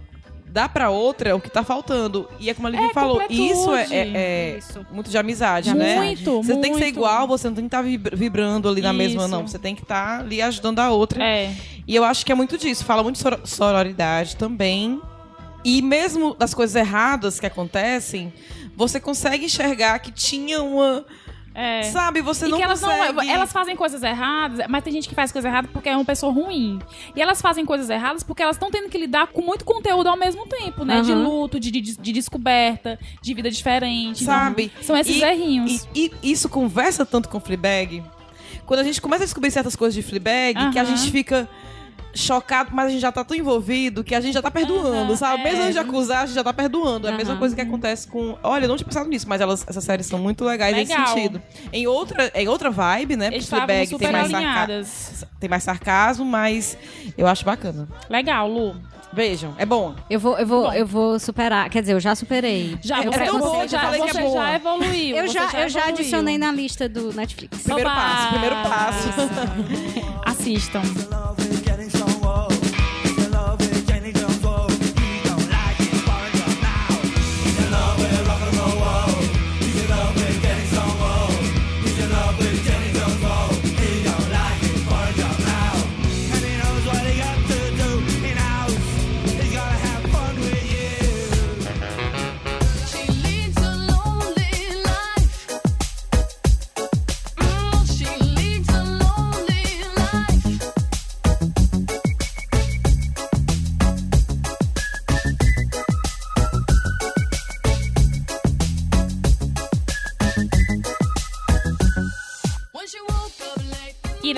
dá pra outra o que tá faltando. E é como a Lívia É, falou, isso é, é- é Isso. muito de amizade, né? Muito, Você tem que ser muito. igual, você não tem que estar vibrando ali na mesma, Isso. não. Você tem que estar ali ajudando a outra. É. E eu acho que é muito disso. Fala muito de soro- sororidade também. E mesmo das coisas erradas que acontecem, você consegue enxergar que tinha uma. É. Sabe, você E não que elas, consegue. não, elas fazem coisas erradas, mas tem gente que faz coisa errada porque é uma pessoa ruim. E elas fazem coisas erradas porque elas estão tendo que lidar com muito conteúdo ao mesmo tempo, né? De Aham. luto, de, de, de descoberta, de vida diferente. Sabe? Então, são esses E- errinhos. E, e isso conversa tanto com Fleabag. Quando a gente começa a descobrir certas coisas de Fleabag, que a gente fica chocado, mas a gente já tá tão envolvido que a gente já tá perdoando, sabe? é. Mesmo antes de acusar, a gente já tá perdoando. É a mesma coisa que acontece com... Olha, eu não tinha pensado nisso, mas elas, essas séries são muito legais nesse Legal. sentido. Em outra, em outra vibe, né? Porque Eles estavam Fleabag super tem mais, sarca... alinhadas. tem mais sarcasmo, mas eu acho bacana. Legal, Lu. Vejam, é bom. Eu vou, eu vou, Bom. eu vou superar. Quer dizer, eu já superei. Já, eu, É tão você bom, já, falei que é você boa. já evoluiu. eu você já, eu já evoluiu. adicionei na lista do Netflix. Primeiro Oba! passo, primeiro passo. Assistam.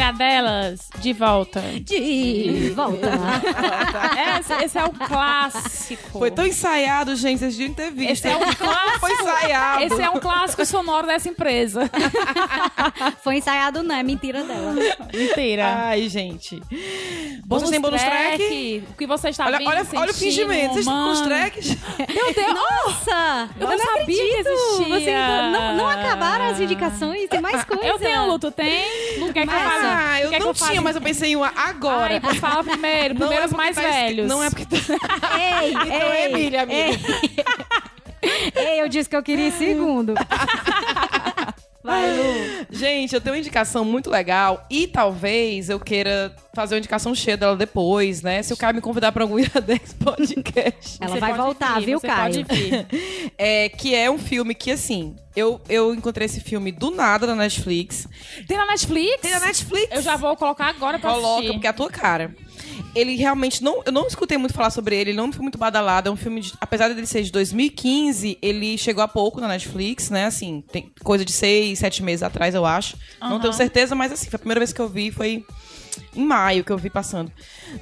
Iradelas, de volta. De volta. Esse, esse é um clássico. Foi tão ensaiado, gente, vocês deviam ter visto. Esse é um clássico. Foi ensaiado. Esse é um clássico sonoro dessa empresa. Foi ensaiado, não, é mentira dela. Mentira. Ai, gente. Vocês têm bônus track? O que você está Olha, vendo, olha, olha o fingimento. Vocês têm bônus mano. tracks? Meu Deus. Nossa! Eu não sabia que existia. Vocês não, não, não acabaram as indicações, tem mais coisa. Eu tenho, Lu, tu tem? Lu, quer que eu fale? Ah, eu que não fale? tinha, mas eu pensei em uma agora. Ai, pois fala primeiro. Não Primeiro é os mais tá velhos. Não é porque tá... Ei, Então é ei, Emília, amiga. Ei, ei, eu disse que eu queria em segundo. Vai, Lu. Gente, eu tenho uma indicação muito legal e talvez eu queira fazer uma indicação cheia dela depois, né? Se o Caio me convidar pra algum Iradex podcast. Ela Você vai voltar, vir, viu, Caio? Pode vir. É, que é um filme que, assim, eu, eu encontrei esse filme do nada na Netflix. Tem na Netflix? Tem na Netflix? Eu já vou colocar agora pra Coloca, assistir. porque é a tua cara. Ele realmente não. Eu não escutei muito falar sobre ele, ele não foi muito badalado. É um filme, de, apesar dele ser de 2015, ele chegou há pouco na Netflix, né? Assim, tem coisa de seis, sete meses atrás, eu acho. Não Aham. tenho certeza, mas assim, foi a primeira vez que eu vi, foi em maio que eu vi passando.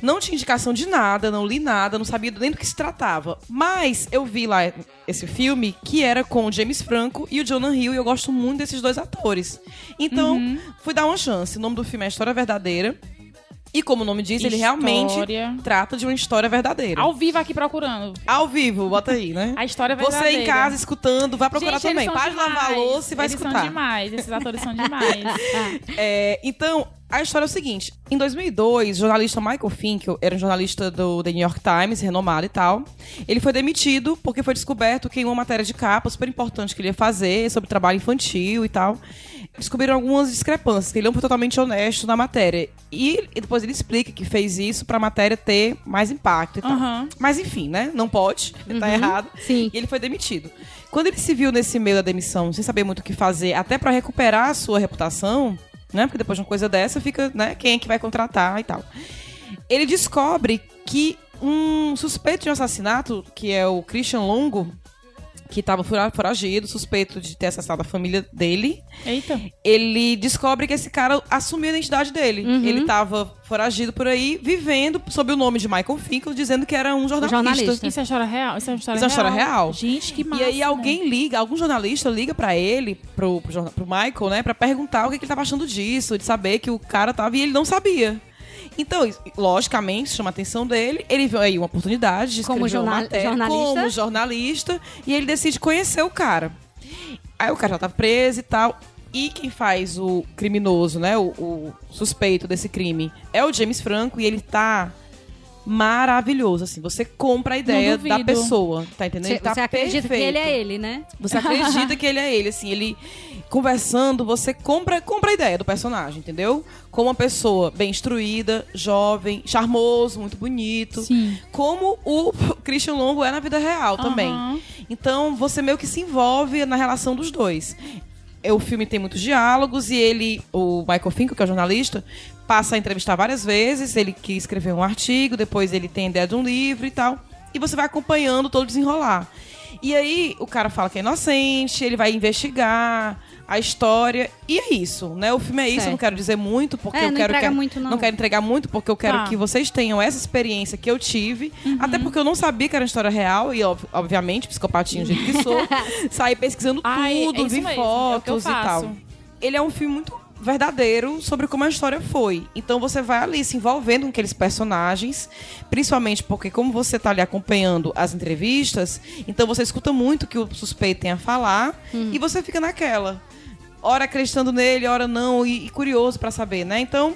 Não tinha indicação de nada, não li nada, não sabia nem do que se tratava. Mas eu vi lá esse filme que era com o James Franco e o Jonah Hill, e eu gosto muito desses dois atores. Então, Uhum. fui dar uma chance. O nome do filme é História Verdadeira. E como o nome diz, ele realmente História. trata de uma história verdadeira. Ao vivo aqui procurando. Ao vivo, bota aí, né? A história Você verdadeira. em casa escutando, vai procurar Gente, também. Para de lavar a louça e vai eles escutar. são demais. Esses atores são demais. É, então, a história é o seguinte. Em 2002, o jornalista Michael Finkel, era um jornalista do The New York Times, renomado e tal. Ele foi demitido porque foi descoberto que em uma matéria de capa super importante que ele ia fazer, sobre trabalho infantil e tal, descobriram algumas discrepâncias, que ele não foi totalmente honesto na matéria. E, e depois ele explica que fez isso pra matéria ter mais impacto e tal. Aham. Mas enfim, né? Não pode, tá errado. Sim. E ele foi demitido. Quando ele se viu nesse meio da demissão, sem saber muito o que fazer, até pra recuperar a sua reputação, né? Porque depois de uma coisa dessa fica, né? Quem é que vai contratar e tal. Ele descobre que um suspeito de um assassinato, que é o Christian Longo, que estava foragido, suspeito de ter assassinado a família dele, Eita. ele descobre que esse cara assumiu a identidade dele. Uhum. Ele estava foragido por aí, vivendo sob o nome de Michael Finkel, dizendo que era um jornalista. jornalista. Isso é história real? Isso é uma história Isso é história real. Gente, que massa. E aí alguém liga, algum jornalista liga pra ele, pro, pro, pro Michael, né, pra perguntar o que, que ele tava achando disso, de saber que o cara tava e ele não sabia. Então, logicamente, chama a atenção dele. Ele viu aí uma oportunidade de Como escrever uma jornal- matéria jornalista. como jornalista e ele decide conhecer o cara. Aí o cara já tá preso e tal. E quem faz o criminoso, né? O, o suspeito desse crime é o James Franco e ele tá maravilhoso, assim. Você compra a ideia da pessoa, tá entendendo? Você, ele tá você acredita que perfeito. ele é ele, né? Você acredita que ele é ele, assim, ele conversando, você compra, compra a ideia do personagem, entendeu? Como uma pessoa bem instruída, jovem, charmoso, muito bonito. Sim. Como o Christian Longo é na vida real também. Aham. Então, você meio que se envolve na relação dos dois. É, O filme tem muitos diálogos e ele, o Michael Finkel, que é o jornalista, passa a entrevistar várias vezes. Ele que escreveu um artigo, depois ele tem a ideia de um livro e tal. E você vai acompanhando todo o desenrolar. E aí o cara fala que é inocente, ele vai investigar a história. E é isso, né? O filme é isso, Certo. eu não quero dizer muito, porque É, eu não quero que muito, não. quero entregar muito, porque eu quero Tá. que vocês tenham essa experiência que eu tive. Uhum. Até porque eu não sabia que era uma história real, e ob- obviamente, psicopatinho do jeito que sou, saí pesquisando Ai, tudo, é vi mesmo, é fotos e tal. Ele é um filme muito verdadeiro sobre como a história foi. Então você vai ali se envolvendo com aqueles personagens, principalmente porque como você tá ali acompanhando as entrevistas, então você escuta muito o que o suspeito tem a falar e você fica naquela. Ora acreditando nele, ora não, e, e curioso pra saber, né? Então,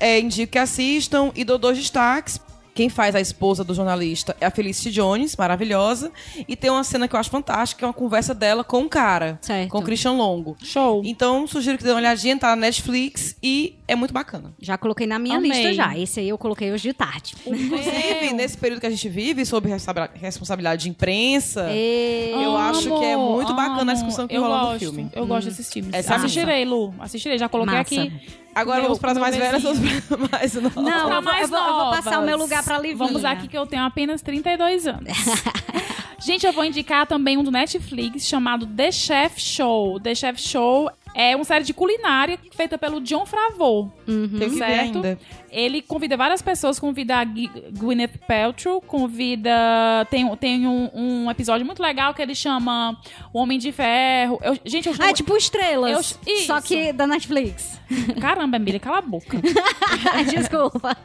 é, indico que assistam e dou dois destaques. Quem faz a esposa do jornalista é a Felicity Jones, maravilhosa. E tem uma cena que eu acho fantástica, que é uma conversa dela com o cara, Certo. com o Christian Longo. Show. Então, sugiro que dê uma olhadinha, tá na Netflix e é muito bacana. Já coloquei na minha Amei. lista já. Esse aí eu coloquei hoje de tarde. Inclusive, nesse período que a gente vive, sobre responsa- responsabilidade de imprensa, E... Eu acho que é muito Amo, bacana a amo. discussão que eu rola no gosto, filme. Eu gosto desses filmes. Essa é Assistirei, Lu. Assistirei. Já coloquei Massa. aqui. agora Meu, vamos para as mais velhas, vamos para as mais novas. Não, Pra mais eu vou- eu vou passar o meu lugar pra Livinha. Vamos aqui que eu tenho apenas 32 anos. Gente, eu vou indicar também um do Netflix chamado The Chef Show. The Chef Show É uma série de culinária feita pelo John Favreau. Ver certo? Ele convida várias pessoas, convida a Gwyneth Paltrow, convida... Tem, tem um, um episódio muito legal que ele chama O Homem de Ferro. Eu- gente, eu Ah, é tipo estrelas. Eu- Só que da Netflix. Caramba, Emília, cala a boca. Desculpa.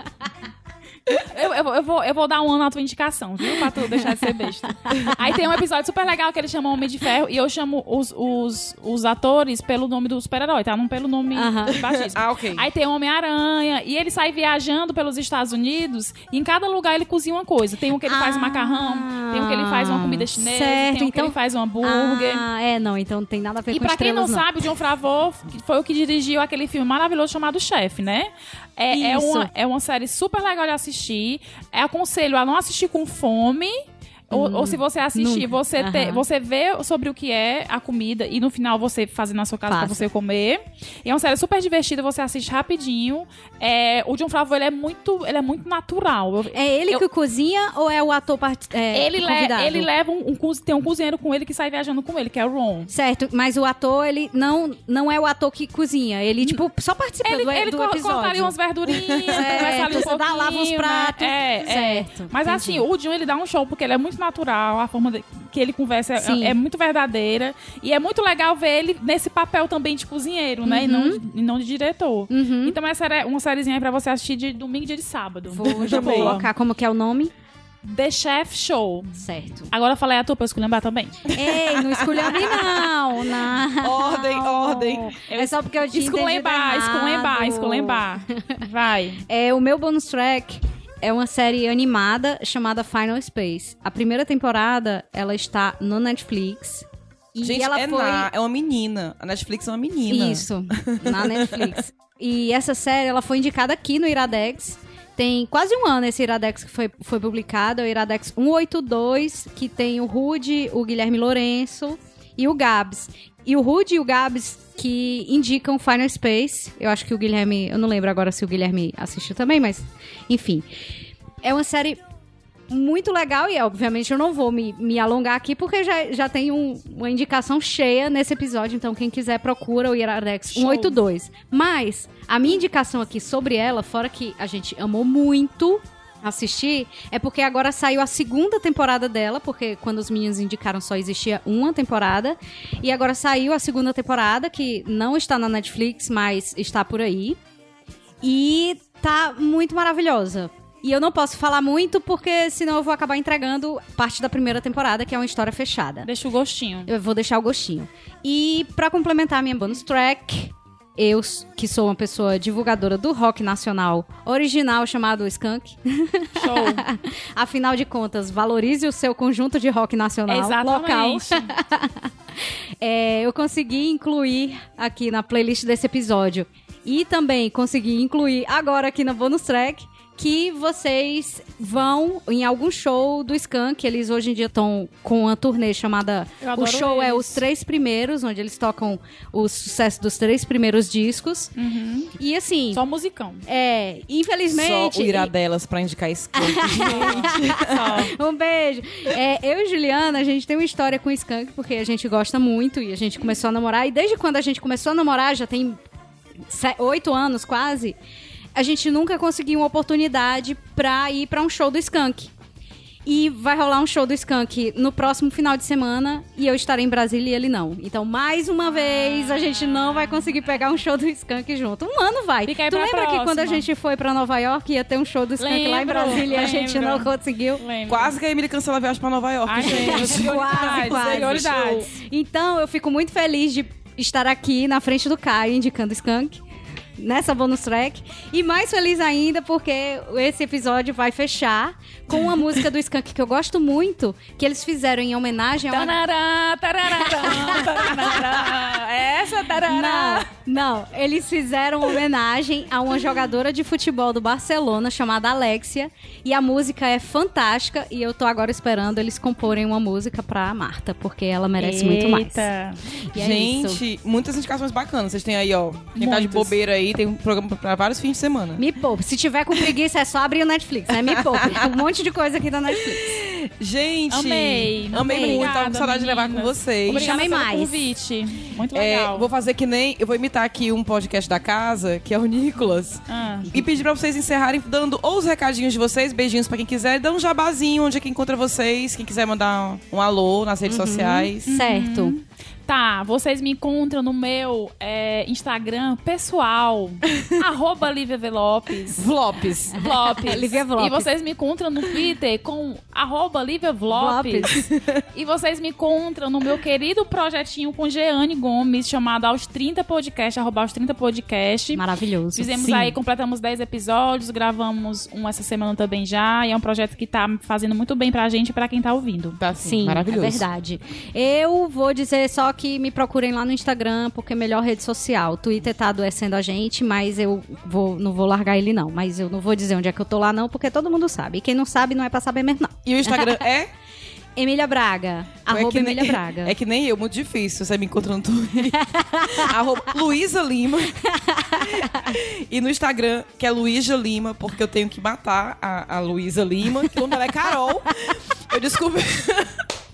Eu, eu, vou- eu, vou, eu vou dar uma na tua indicação, viu? Pra tu deixar de ser besta. Aí tem um episódio super legal que ele chama Homem de Ferro e eu chamo os, os, os atores pelo nome do super-herói, tá? Não pelo nome Aham. do batismo. Ah, ok. Aí tem o Homem-Aranha e ele sai viajando pelos Estados Unidos e em cada lugar ele cozinha uma coisa. Tem um que ele faz um Ah, macarrão, tem um que ele faz uma comida chinesa, certo, tem um que então- ele faz um hambúrguer. Ah, é, não, então não tem nada a ver E com pra quem não estrelas, sabe, o John Favreau foi o que dirigiu aquele filme maravilhoso chamado Chef, né? É, é, uma, é uma série super legal de assistir. É aconselho a não assistir com fome. Ou, ou se você assistir, nunca. você, te- Aham. você vê sobre o que é a comida e no final você fazer na sua casa pra Faça. você comer. E é uma série super divertida, você assiste rapidinho. É, o John Favreau, ele é muito, ele é muito natural. Eu- É ele Eu- que cozinha ou é o ator part... é, ele, le- convidado? ele leva um, um tem um cozinheiro com ele que sai viajando com ele, que é o Ron. Certo, mas o ator, ele não, não é o ator que cozinha. Ele, tipo, só participa Ele, do, ele do episódio. cortaria umas verdurinhas, conversa ali um dá, lava os né? pratos. É, é. Certo, Mas entendi. assim, o John, ele dá um show, porque ele é muito natural, a forma de- que ele conversa é, é muito verdadeira. E é muito legal ver ele nesse papel também de cozinheiro, né? E, não, e não de diretor. Uhum. Então essa é uma sériezinha aí pra você assistir de domingo e dia de sábado. Vou já colocar como que é o nome. The Chef Show. Certo. Agora eu falei a tua pra eu esculhambar também. Ei, não escolheu não, não. Ordem, ordem. É só porque eu entendido esculembar, errado. esculembar. Vai. É, o meu bonus track é uma série animada chamada Final Space. A primeira temporada, ela está no Netflix. E Gente, ela é, foi... na, é uma menina. A Netflix é uma menina. Isso, na Netflix. e essa série, ela foi indicada aqui no Iradex. Tem quase um ano esse Iradex que foi, foi publicado, é o Iradex 182, que tem o Rude, o Guilherme Lourenço e o Gabs. E o Rude e o Gabs que indicam Final Space. Eu acho que o Guilherme, eu não lembro agora se o Guilherme assistiu também, mas enfim. É uma série muito legal e, obviamente, eu não vou me, me alongar aqui porque já, já tem um- uma indicação cheia nesse episódio. Então, quem quiser, procura o Iradex Show. 182. Mas, a minha indicação aqui sobre ela, fora que a gente amou muito assistir, é porque agora saiu a segunda temporada dela, porque quando os meninos indicaram só existia uma temporada. E agora saiu a segunda temporada, que não está na Netflix, mas está por aí. E tá muito maravilhosa. E eu não posso falar muito porque senão eu vou acabar entregando parte da primeira temporada, que é uma história fechada. Deixa o gostinho. Eu vou deixar o gostinho. E pra complementar a minha bonus track, eu, que sou uma pessoa divulgadora do rock nacional original chamado Skunk, Show. afinal de contas, valorize o seu conjunto de rock nacional local. Exatamente. É, eu consegui incluir aqui na playlist desse episódio e também consegui incluir agora aqui na bonus track que vocês vão em algum show do Skank. Eles hoje em dia estão com uma turnê chamada. O show é eles. os três primeiros, onde eles tocam o sucesso dos três primeiros discos. E assim, Só musicão. é, infelizmente. Só o Iradelas pra indicar esse canto. Um beijo. É, eu e Juliana, a gente tem uma história com o Skank, porque a gente gosta muito e a gente começou a namorar. E desde quando a gente começou a namorar, já tem oito anos quase, a gente nunca conseguiu uma oportunidade pra ir pra um show do Skank. E vai rolar um show do Skank no próximo final de semana e eu estarei em Brasília e ele não. Então, mais uma vez, a gente não vai conseguir pegar um show do Skank junto. Um ano vai. Fica aí tu pra lembra que quando a próxima. gente foi pra Nova York ia ter um show do Skank lá em Lembro, Brasília e a gente não lembro. conseguiu? Lembra? Quase que a Emily cancela a viagem pra Nova York, Ai, gente. Quase, quase. Então, eu fico muito feliz de estar aqui na frente do Caio indicando Skunk nessa bonus track. E mais feliz ainda porque esse episódio vai fechar com uma música do Skunk que eu gosto muito, que eles fizeram em homenagem a uma Tarará, tarará, tarará. Essa tarará. Não, não. Eles fizeram homenagem a uma jogadora de futebol do Barcelona chamada Alexia. E a música é fantástica. E eu tô agora esperando eles comporem uma música pra Marta, porque ela merece muito mais. Eita. E é. Gente, muitas indicações bacanas. Vocês têm aí, ó. Quem tá de bobeira aí, tem um programa pra vários fins de semana. Me poupe. Se tiver com preguiça, é só abrir o Netflix, né? Me poupe. Um monte de coisa aqui da Netflix. Gente, Amei. Amei muito, tava com saudade de levar com vocês. Obrigada Chamem pelo mais. convite. Muito É, legal. vou fazer que nem. Eu vou imitar aqui um podcast da casa, que é o Nicolas. Ah. E pedir pra vocês encerrarem dando ou os recadinhos de vocês, beijinhos pra quem quiser, e dando um jabazinho onde é que encontra vocês. Quem quiser mandar um, um alô nas redes sociais. Certo. Tá, vocês me encontram no meu é, Instagram pessoal, arroba Lívia V. Lopes. Vlopes. Vlopes. Lívia Vlopes. E vocês me encontram no Twitter com arroba Lívia Vlopes. e vocês me encontram no meu querido projetinho com Jeane Gomes, chamado Aos 30 Podcast, arroba Aos 30 Podcast. Maravilhoso. Fizemos Sim. aí, completamos 10 episódios, gravamos um essa semana também já, e é um projeto que tá fazendo muito bem pra gente e pra quem tá ouvindo. Tá assim, Sim, maravilhoso. é verdade. Eu vou dizer só que me procurem lá no Instagram, porque é melhor rede social. O Twitter tá adoecendo a gente, mas eu vou, não vou largar ele não. Mas eu não vou dizer onde é que eu tô lá não, porque todo mundo sabe. E quem não sabe não é pra saber mesmo não. E o Instagram é? Emília Braga. é arroba nem- Emília Braga. É que nem eu, muito difícil. Você me encontra no Twitter. arroba Luísa Lima. e no Instagram, que é Luísa Lima, porque eu tenho que matar a, a Luísa Lima, que o nome dela é Carol. Eu descobri.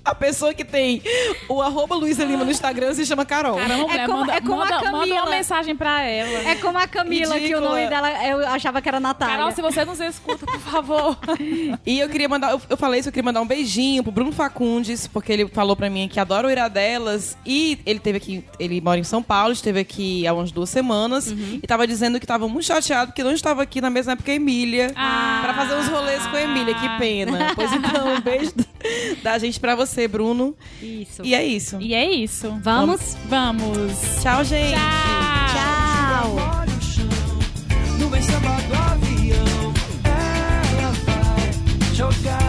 A pessoa que tem o arroba Luísa Lima no Instagram se chama Carol. Caramba, mulher, como- manda, é como a manda, manda Camila. uma mensagem pra ela. É como a Camila, que o Ridícula. nome dela eu achava que era Natália. Carol, se você nos escuta, por favor. E eu queria mandar, eu, eu falei isso, eu queria mandar um beijinho pro Bruno Facundes, porque ele falou pra mim que adora o Iradelas e ele teve aqui, ele mora em São Paulo, esteve aqui há umas duas semanas e tava dizendo que tava muito chateado porque não estava aqui na mesma época que a Emília Ah. pra fazer uns rolês com a Emília, que pena. Pois então, um beijo da gente pra você, Bruno. Isso. E é isso. E é isso. Vamos? Vamos. Tchau, gente. Tchau. Tchau. Olha